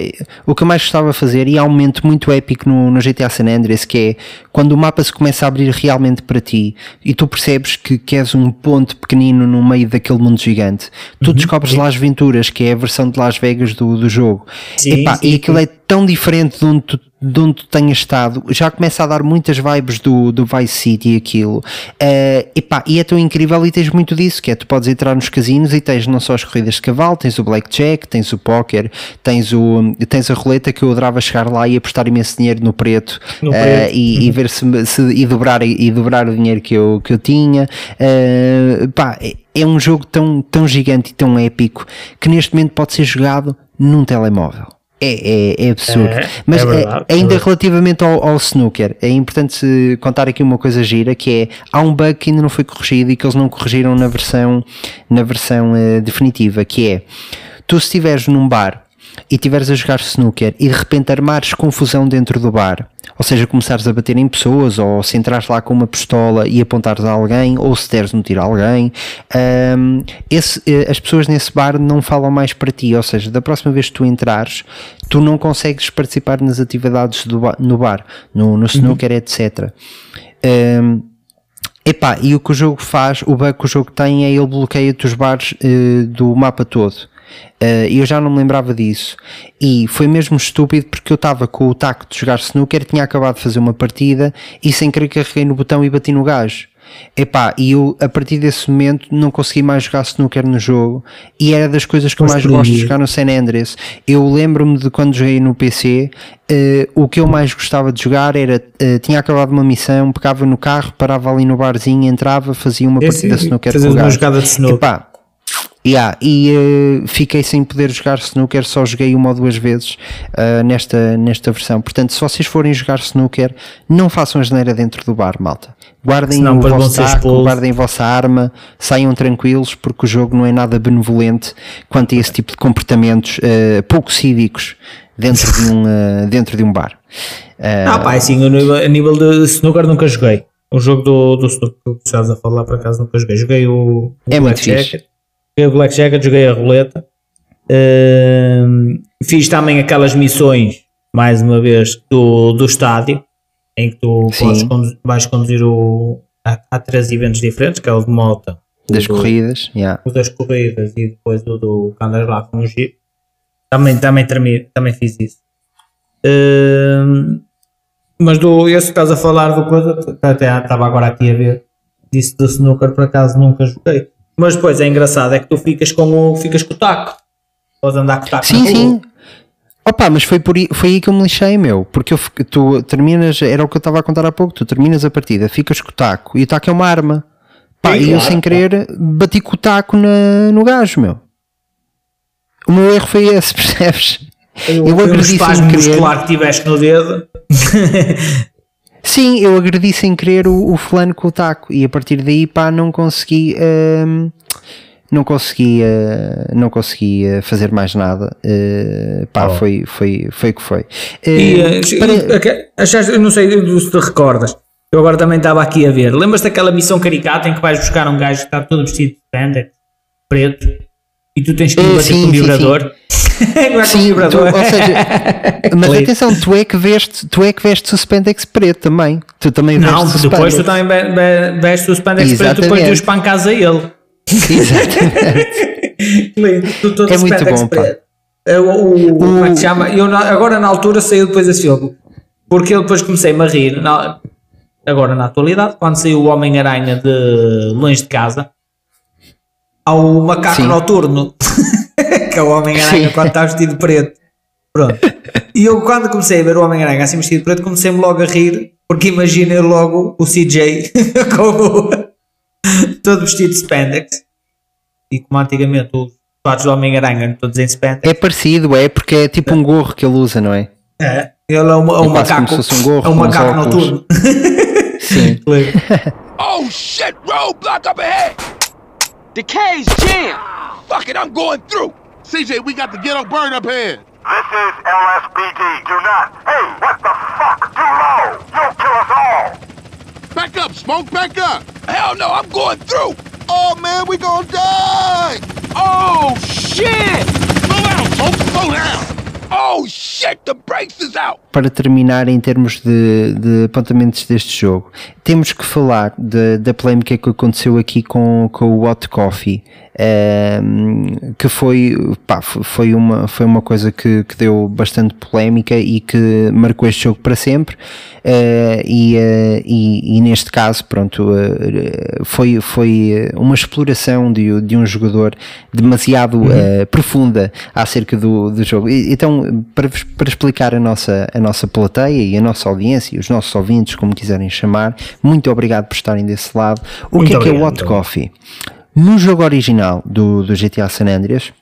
A: o que eu mais gostava de fazer, e há um momento muito épico no, no GTA San Andreas, que é quando o mapa se começa a abrir realmente para ti e tu percebes que, que és um ponto pequenino no meio daquele mundo gigante, tu descobres Las Venturas, que é a versão de Las Vegas do, do jogo.
B: Sim,
A: Epá,
B: sim,
A: e aquilo
B: sim.
A: é tão diferente de onde tu, de onde tu tenhas estado, já começa a dar muitas vibes do, do Vice City aquilo. Eh, epá, e é tão incrível e tens muito disso, que é tu podes entrar nos casinos e tens não só as corridas de cavalo, tens o blackjack, tens o póquer, tens, o, tens a roleta que eu adorava chegar lá e apostar imenso dinheiro no preto,
B: No
A: eh,
B: preto. Uhum.
A: e, e ver se, se e, dobrar, e dobrar o dinheiro que eu, que eu tinha. Eh, pá, é, é um jogo tão, tão gigante e tão épico que neste momento pode ser jogado num telemóvel. É, é, é absurdo.
B: É,
A: Mas
B: é
A: eh,
B: verdade, é
A: ainda relativamente ao, ao snooker, é importante contar aqui uma coisa gira que é há um bug que ainda não foi corrigido e que eles não corrigiram na versão, na versão eh, definitiva, que é tu se estiveres num bar e estiveres a jogar snooker e de repente armares confusão dentro do bar, ou seja, começares a bater em pessoas, ou se entrares lá com uma pistola e apontares a alguém, ou se deres um tiro a alguém, hum, esse, eh, as pessoas nesse bar não falam mais para ti, ou seja, da próxima vez que tu entrares, tu não consegues participar nas atividades do no bar, no, no snooker, etc. Hum, Epá, e o que o jogo faz, o bug que o jogo tem é ele bloqueia-te os bares eh, do mapa todo. E eu já não me lembrava disso. E foi mesmo estúpido porque eu estava com o taco de jogar snooker, tinha acabado de fazer uma partida e sem querer carreguei no botão e bati no gajo. Epá, e eu a partir desse momento não consegui mais jogar snooker no jogo e era das coisas que eu mais gosto de jogar no San Andreas. Eu lembro-me de quando joguei no PC, eh, o que eu mais gostava de jogar era, eh, tinha acabado uma missão, pegava no carro, parava ali no barzinho, entrava, fazia uma
B: Sim,
A: partida snooker o
B: uma jogada de snooker.
A: Epá, yeah, e eh, fiquei sem poder jogar snooker, só joguei uma ou duas vezes eh, nesta, nesta versão. Portanto, se vocês forem jogar snooker, não façam a geneira dentro do bar, malta. Guardem
B: Senão
A: o vosso taco, guardem a vossa arma, saiam tranquilos, porque o jogo não é nada benevolente quanto a esse tipo de comportamentos eh, pouco cívicos dentro de um, dentro de um bar.
B: Ah, pá, assim, a nível, a nível de snooker nunca joguei. O jogo do, do snooker que estás a falar, por acaso nunca joguei. Joguei o, o
A: É muito fixe.
B: Joguei Blackjack, joguei a roleta. Ahm, fiz também aquelas missões, mais uma vez, do, do estádio, em que tu
A: Sim.
B: podes condu- vais conduzir o. Há, há três eventos diferentes, que é o de moto,
A: das
B: do-
A: corridas, yeah.
B: o das corridas e depois o do que andas lá com o Jeep. Também, também, também fiz isso. Hum, mas do, esse que estás a falar do coisa, até estava agora aqui a ver, disse do snooker, por acaso nunca joguei. Mas depois é engraçado, é que tu ficas com o, ficas com o taco. Podes andar com o taco
A: Sim, sim. Opa, mas foi, por aí, foi aí que eu me lixei, meu. Porque eu, tu terminas, era o que eu estava a contar há pouco, tu terminas a partida, ficas com o taco, e o taco é uma arma. Pá, e eu sem querer bati com o taco na, no gajo, meu. O meu erro foi esse, percebes? Eu,
B: um
A: agredi sem
B: espasmo
A: querer.
B: muscular que tiveste no dedo.
A: Sim, eu agredi sem querer o, o fulano com o taco e a partir daí pá não consegui hum, não consegui uh, não consegui uh, fazer mais nada uh, pá
B: Oh.
A: foi foi foi o que foi
B: E,
A: Uh,
B: eh,
A: para-
B: achaste- eu não sei se te recordas, eu agora também estava aqui a ver. Lembras daquela missão caricata em que vais buscar um gajo que está todo vestido de spandex, preto, e tu tens que
A: Eh,
B: ir bater
A: sim,
B: com um
A: sim,
B: vibrador? Não é com
A: Sim, tu, ou seja, mas atenção, tu é que veste, tu é que vestes o spandex preto também. Tu também
B: Não,
A: vestes o
B: depois tu também ve- ve- vestes o spandex preto depois de
A: Exatamente.
B: os pancas a ele.
A: Exatamente.
B: Tu todo
A: É
B: de
A: muito bom,
B: preto. É o, o- como é que se chama? Eu na- agora na altura saiu depois esse filme. Porque eu depois comecei-me a rir, na- agora na atualidade, quando saiu o Homem-Aranha de Longe de Casa, há o macaco
A: Sim.
B: noturno, que é o Homem-Aranha quando está vestido de preto. Pronto. E eu quando comecei a ver o Homem-Aranha assim vestido de preto, comecei-me logo a rir, porque imaginei logo o CJ como todo vestido de spandex. E como antigamente os fatos do Homem-Aranha todos em spandex.
A: É parecido, é porque é tipo um gorro que ele usa, não é?
B: É, ele é um, é um
A: É
B: macaco.
A: um gorro
B: é um
A: com
B: macaco noturno.
A: Sim.
F: Oh shit, roadblock up ahead! The K's jammed! Fuck it, I'm going through!
E: CJ, we got the ghetto bird up here.
I: This is LSPD. Do not. Hey, what the fuck? Too low. You'll kill us all.
E: Back up, Smoke, back up.
F: Hell no, I'm going through!
E: Oh, man, we gonna die.
F: Oh shit!
E: Slow down, Smoke, slow down.
A: Para terminar, em termos de, de apontamentos deste jogo, temos que falar de- da polémica que aconteceu aqui com, com o Hot Coffee, ehm, que foi, pá, foi, uma, foi uma coisa que, que deu bastante polémica e que marcou este jogo para sempre. eh, e, eh, e, e neste caso, pronto, eh, foi, foi uma exploração de, de um jogador demasiado eh, profunda acerca do, do jogo. E- Então, para, para explicar a nossa, a nossa plateia e a nossa audiência, e os nossos ouvintes, como quiserem chamar, muito obrigado por estarem desse lado. O
B: Muito
A: que é que é o
B: obrigado.
A: Hot Coffee? No jogo original do, do GTA San Andreas,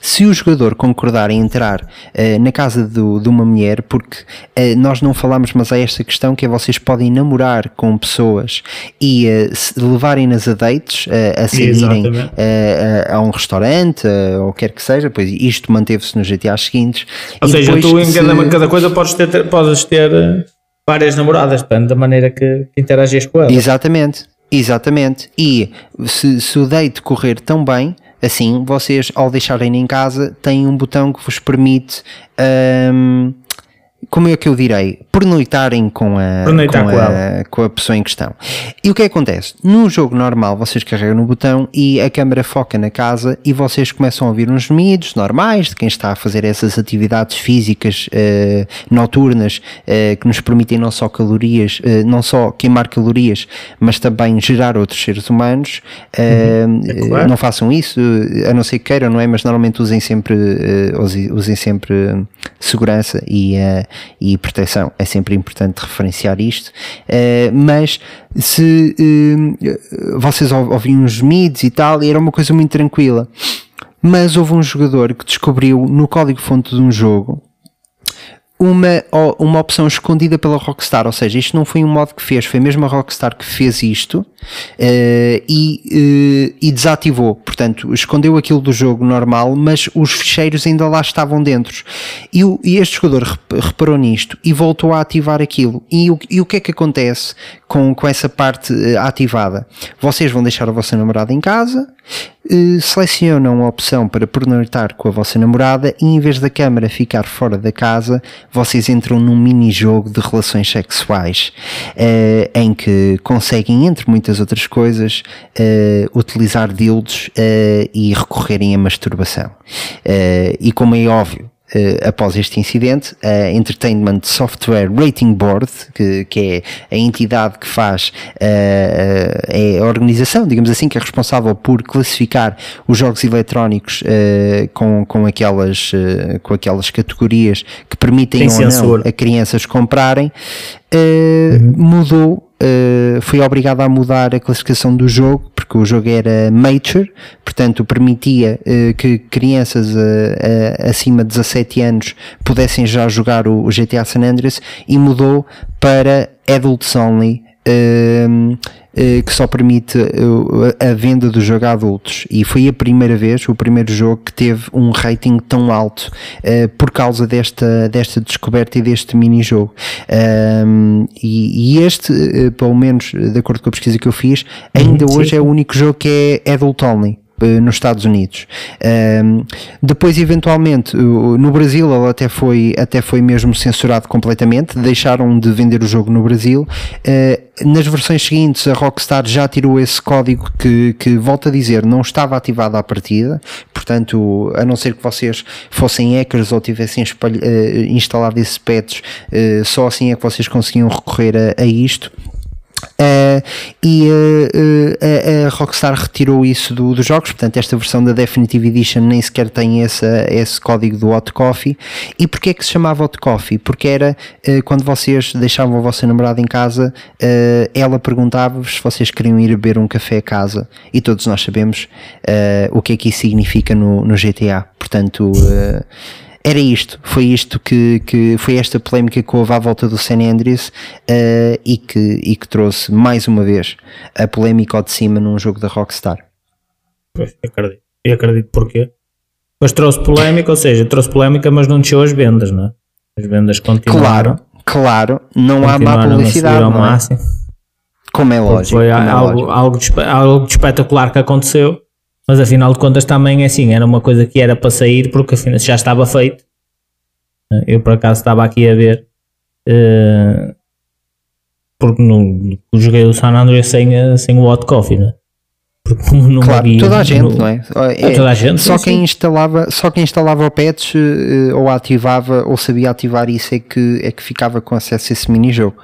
A: se o jogador concordar em entrar eh, na casa do- de uma mulher, porque eh, nós não falamos, mas há esta questão que é vocês podem namorar com pessoas e eh, se levarem-nas a dates, eh, a saírem eh, a, a um restaurante, eh, ou quer que seja, pois isto manteve-se nos GTAs seguintes.
B: Ou
A: E
B: seja, tu em
A: se-
B: cada, cada coisa podes ter, podes ter eh, várias namoradas, depende da maneira que, que interagias com elas.
A: Exatamente, exatamente. E se, se o date correr tão bem, assim, vocês ao deixarem em casa têm um botão que vos permite. hum, como é que eu direi? Pernoitarem com a,
B: Pernoitar
A: com,
B: com
A: a, com a pessoa em questão. E o que é que acontece? No jogo normal, vocês carregam no botão e a câmera foca na casa e vocês começam a ouvir uns gemidos normais de quem está a fazer essas atividades físicas eh, noturnas eh, que nos permitem não só calorias, eh, não só queimar calorias, mas também gerar outros seres humanos. Eh,
B: É claro.
A: Não façam isso, a não ser que queiram, não é? Mas normalmente usem sempre, use- usem sempre segurança e, e proteção. É sempre importante referenciar isto. Eh, mas se eh, vocês ou- ouviam uns gemidos e tal, era uma coisa muito tranquila. Mas houve um jogador que descobriu no código-fonte de um jogo uma, uma opção escondida pela Rockstar, ou seja, isto não foi um modo que fez, foi mesmo a Rockstar que fez isto eh, e, eh, e desativou, portanto, escondeu aquilo do jogo normal, mas os ficheiros ainda lá estavam dentro. E, o- e este jogador rep- reparou nisto e voltou a ativar aquilo. E o, e o que é que acontece com, com essa parte eh, ativada? Vocês vão deixar a vossa namorada em casa, selecionam a opção para pernoitar com a vossa namorada e em vez da câmara ficar fora da casa, vocês entram num mini-jogo de relações sexuais eh, em que conseguem, entre muitas outras coisas, eh, utilizar dildos eh, e recorrerem à masturbação. Eh, e como é óbvio, eh, após este incidente, a Entertainment Software Rating Board, que, que é a entidade que faz, eh, é a organização, digamos assim, que é responsável por classificar os jogos eletrónicos eh, com, com, aquelas, com aquelas categorias que permitem
B: Sem
A: ou
B: censura.
A: não a crianças comprarem, eh, mudou, eh, foi obrigado a mudar a classificação do jogo, porque o jogo era mature, portanto permitia eh, que crianças acima de 17 anos pudessem já jogar o, o GTA San Andreas e mudou para adults only. Eh, que só permite eh, a venda do jogo a adultos. E foi a primeira vez, o primeiro jogo que teve um rating tão alto eh, por causa desta, desta descoberta e deste mini-jogo. E, e este, pelo menos de acordo com a pesquisa que eu fiz, ainda
B: sim,
A: hoje é o único jogo que é adult only nos Estados Unidos. Um, depois, eventualmente, no Brasil, ele até foi, até foi mesmo censurado completamente, deixaram de vender o jogo no Brasil. Uh, nas versões seguintes, a Rockstar já tirou esse código que, que, volto a dizer, não estava ativado à partida, portanto, a não ser que vocês fossem hackers ou tivessem uh, instalado esses patches, uh, só assim é que vocês conseguiam recorrer a, a isto. Uh, e uh, uh, a Rockstar retirou isso do, dos jogos, portanto, esta versão da Definitive Edition nem sequer tem esse, código do Hot Coffee. E porquê é que se chamava Hot Coffee? Porque era quando vocês deixavam a vossa namorada em casa, ela perguntava-vos se vocês queriam ir beber um café a casa, e todos nós sabemos o que é que isso significa no, no GTA. Portanto era isto, foi isto que, que foi esta polémica que houve à volta do San Andreas uh, e, que, e que trouxe mais uma vez a polémica ao de cima num jogo da Rockstar.
B: Pois, acredito. E acredito porquê. Mas trouxe polémica, ou seja, trouxe polémica, mas não desceu as vendas, não é? As vendas continuaram.
A: Claro, claro, não há má publicidade. Não é? máximo. Como é lógico.
B: Foi
A: é
B: algo, algo, de, algo de espetacular que aconteceu mas afinal de contas também é assim, era uma coisa que era para sair porque afinal já estava feito. Eu por acaso estava aqui a ver uh, porque não, joguei o San Andreas sem, sem o hot coffee, né?
A: Porque não claro, havia, toda a gente, no, não é? é, é toda a gente, só sim, quem sim. instalava, só quem instalava o patch uh, ou ativava ou sabia ativar isso é que é que ficava com acesso a esse mini jogo.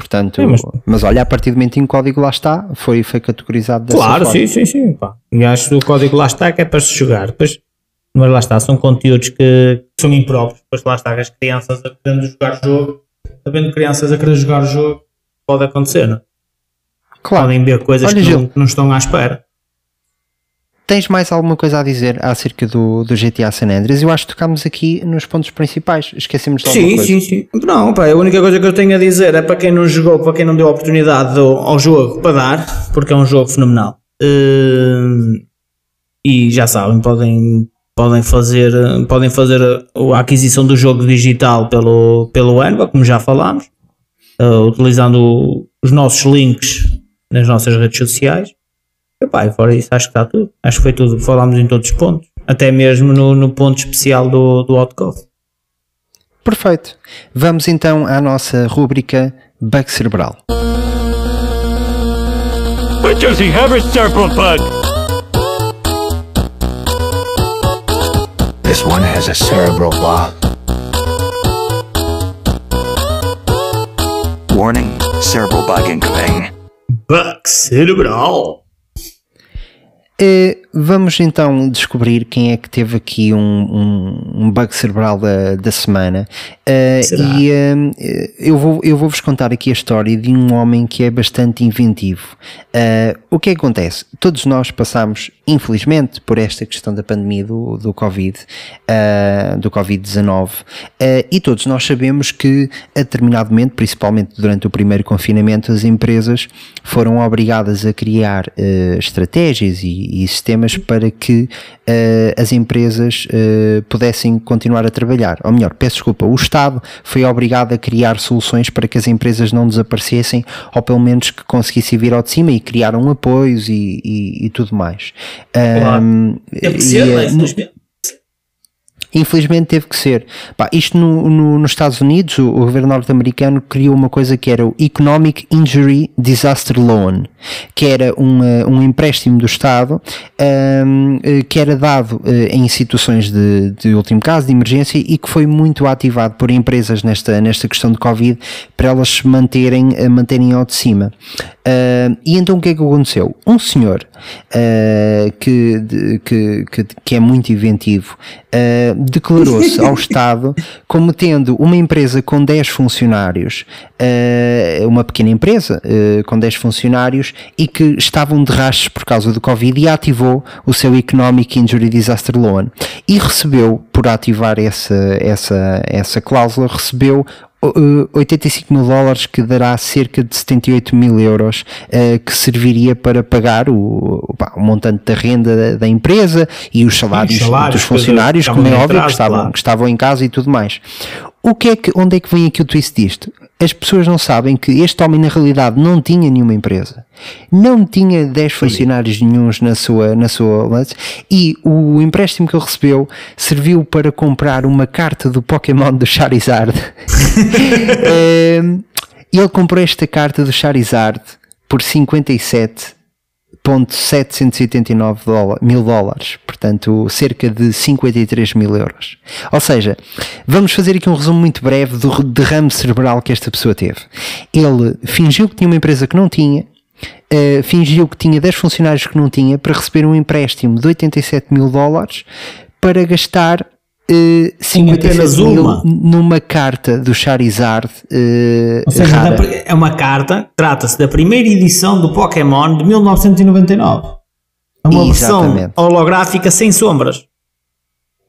A: Portanto, é, mas, mas, olha, a partir do momento em que o código lá está, foi, foi categorizado dessa
B: claro, forma. sim, sim, sim. Pá. E acho que o código lá está que é para se jogar. Depois, mas lá está, são conteúdos que são impróprios. Depois lá está, as crianças a querendo jogar o jogo, havendo crianças a querer jogar o jogo, pode acontecer, não? É? Claro. Podem ver coisas olha, que, não, que não estão à espera.
A: Tens mais alguma coisa a dizer acerca do, do GTA San Andreas? Eu acho que tocámos aqui nos pontos principais. Esquecemos de alguma
B: sim,
A: coisa.
B: Sim, sim, sim. Não, pá, a única coisa que eu tenho a dizer é para quem não jogou, para quem não deu oportunidade ao jogo para dar, porque é um jogo fenomenal. Uh, e já sabem, podem, podem fazer, podem fazer a aquisição do jogo digital pelo, pelo Enva, como já falámos, uh, utilizando os nossos links nas nossas redes sociais. Epá, e fora isso, acho que está tudo. Acho que foi tudo. Falámos em todos os pontos. Até mesmo no, no ponto especial do, do Outcoff.
A: Perfeito. Vamos então à nossa rúbrica Bug Cerebral.
C: Does he have a cerebral bug?
J: This one has a cerebral bug. Warning, cerebral bug incoming.
B: Bug cerebral.
A: Uh, vamos então descobrir quem é que teve aqui um, um, um bug cerebral da, da semana. Uh, e uh, eu, vou, eu vou-vos contar aqui a história de um homem que é bastante inventivo. o que, é que acontece? Todos nós passamos, infelizmente, por esta questão da pandemia do, do Covid, do Covid-19, e todos nós sabemos que, a determinado momento, principalmente durante o primeiro confinamento, as empresas foram obrigadas a criar estratégias e e, sistemas para que uh, as empresas uh, pudessem continuar a trabalhar. Ou melhor, peço desculpa, o Estado foi obrigado a criar soluções para que as empresas não desaparecessem ou pelo menos que conseguissem vir ao de cima e criaram apoios e, e, e tudo mais.
B: Claro. Um, Deve e, ser, é,
A: Infelizmente teve que ser. Pá, isto no, no, nos Estados Unidos, o, o governo norte-americano criou uma coisa que era o Economic Injury Disaster Loan, que era um, um empréstimo do Estado um, eh, que era dado uh, em situações de, de último caso, de emergência, e que foi muito ativado por empresas nesta, nesta questão de Covid para elas se manterem, manterem ao de cima. Uh, e então o que é que aconteceu? Um senhor uh, que, de, que, que, que, é muito inventivo uh, declarou-se ao Estado como tendo uma empresa com 10 funcionários, uma pequena empresa com 10 funcionários e que estavam de rastros por causa do Covid e ativou o seu Economic Injury Disaster Loan e recebeu, por ativar essa, essa, essa cláusula, recebeu 85 mil dólares que dará cerca de 78 mil euros uh, que serviria para pagar o, o montante da renda da, empresa e os salários, Sim, salários dos funcionários, como é óbvio, que estavam, que estavam em casa e tudo mais. O que é que, onde é que vem aqui o twist disto? As pessoas não sabem que este homem na realidade não tinha nenhuma empresa, não tinha 10 funcionários nenhums na sua, na sua e o empréstimo que ele recebeu serviu para comprar uma carta do Pokémon do Charizard. Ehm, ele comprou esta carta do Charizard por 57.789 dólar, mil dólares, portanto cerca de 53 mil euros. Ou seja, vamos fazer aqui um resumo muito breve do derrame cerebral que esta pessoa teve. Ele fingiu que tinha uma empresa que não tinha, Uh, fingiu que tinha 10 funcionários que não tinha para receber um empréstimo de 87 mil dólares para gastar uh, 57 mil
B: uma.
A: numa carta do Charizard uh,
B: Ou seja,
A: rara.
B: é uma carta, trata-se da primeira edição do Pokémon de 1999. É uma versão
A: Exatamente.
B: holográfica sem sombras.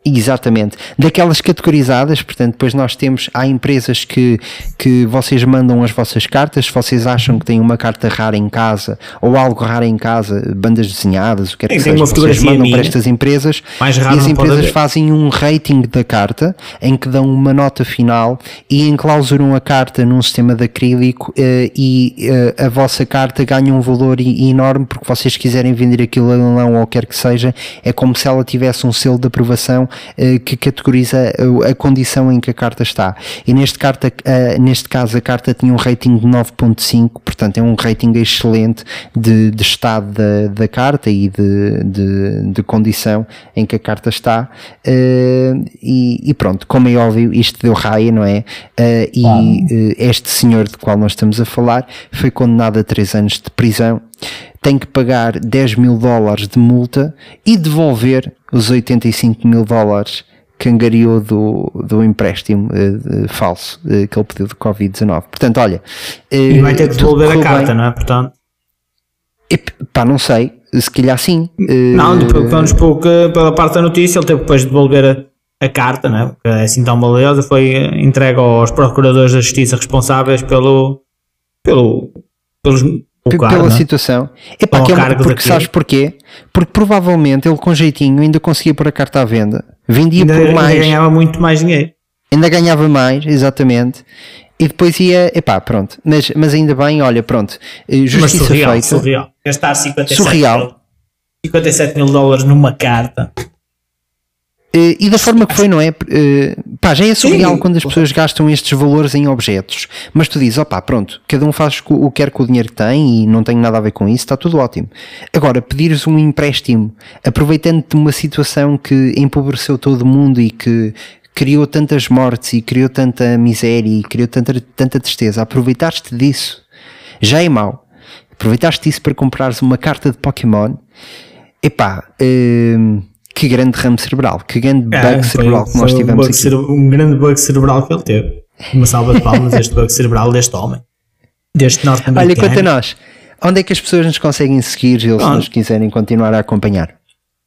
A: Exatamente. Daquelas categorizadas, portanto, depois nós temos, há empresas que, que vocês mandam as vossas cartas, se vocês acham que têm uma carta rara em casa ou algo raro em casa, bandas desenhadas, o que quer que seja, vocês mandam
B: minha.
A: para estas empresas
B: Mais
A: e
B: raro
A: as
B: não pode
A: empresas fazem um rating da carta em que dão uma nota final e enclausuram a carta num sistema de acrílico eh, e eh, a vossa carta ganha um valor e- enorme porque vocês quiserem vender aquilo a leilão ou quer que seja, é como se ela tivesse um selo de aprovação que categoriza a, condição em que a carta está. E neste, carta, eh, neste caso a carta tinha um rating de 9.5, portanto é um rating excelente de, de estado da, da carta e de, de, de condição em que a carta está. Eh, e, e pronto, como é óbvio, isto deu raia, não é? Eh, e eh, este senhor de qual nós estamos a falar foi condenado a 3 anos de prisão tem que pagar 10 mil dólares de multa e devolver os 85 mil dólares que angariou do, do empréstimo de- falso eh, que ele pediu de Covid-19. Portanto, olha. eh,
B: E vai ter que devolver a carta,
A: bem.
B: não é? Portanto,
A: Ep, Pá, não sei. Se calhar sim.
B: Não, depois, vamos que- pela parte da notícia, ele teve depois de devolver a, a carta, não é? Porque é assim tão valiosa, foi entregue aos procuradores da justiça responsáveis pelo. pelo. pelos.
A: Pela
B: é?
A: situação. Epá,
B: Ao
A: que é uma- porque sabes porquê? Porque provavelmente ele com jeitinho ainda conseguia pôr a carta à venda. Vendia
B: Ainda,
A: por
B: ainda
A: mais.
B: ganhava muito mais dinheiro.
A: ainda ganhava mais, exatamente. E depois ia, epá, pronto. Mas, mas ainda bem, olha, pronto. eh,
B: Mas
A: Justiça
B: surreal,
A: feita.
B: surreal. Gastar 57
A: Surreal.
B: mil, 57 mil dólares numa carta.
A: Eh, E da forma que foi, não é? Eh, Pá, já é surreal
B: Sim.
A: quando as pessoas gastam estes valores em objetos. Mas tu dizes, opá, pronto, cada um faz o que quer com o dinheiro que tem e não tem nada a ver com isso, está tudo ótimo. Agora, pedires um empréstimo, aproveitando de uma situação que empobreceu todo mundo e que criou tantas mortes e criou tanta miséria e criou tanta, tanta tristeza, aproveitaste disso, já é mau. Aproveitaste disso para comprares uma carta de Pokémon, epá, hum, que grande ramo cerebral, que grande bug
B: É,
A: cerebral que nós
B: um
A: tivemos
B: bug
A: aqui.
B: um grande bug cerebral que ele teve. Uma salva de palmas este bug cerebral deste homem. Deste
A: Olha,
B: norte-americano.
A: quanto a nós, onde é que as pessoas nos conseguem seguir,
B: Pronto.
A: nos quiserem continuar a acompanhar?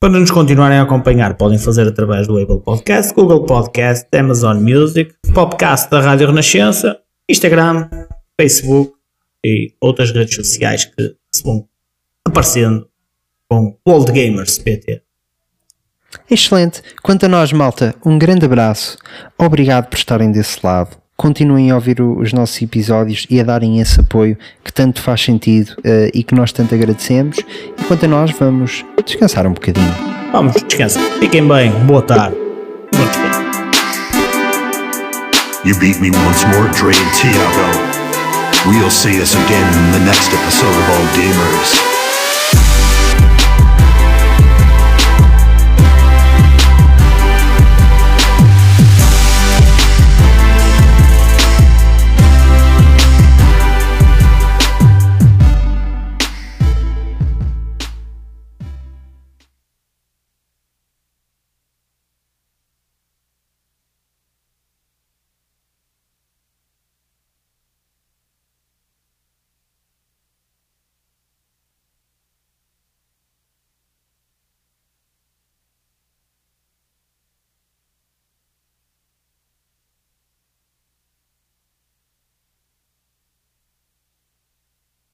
B: Para nos continuarem a acompanhar, podem fazer através do Apple Podcast, Google Podcast, Amazon Music, podcast da Rádio Renascença, Instagram, Facebook e outras redes sociais que se vão aparecendo com Old Gamers PT.
A: Excelente. Quanto a nós, malta, um grande abraço. Obrigado por estarem desse lado. Continuem a ouvir os nossos episódios e a darem esse apoio que tanto faz sentido eh, e que nós tanto agradecemos. E quanto a nós, vamos descansar um bocadinho.
B: Vamos, descansar. Fiquem bem. Boa tarde. Bom descanso.
I: You beat me once more, Dre and Tiago. We'll see us again in the next episode of All Gamers.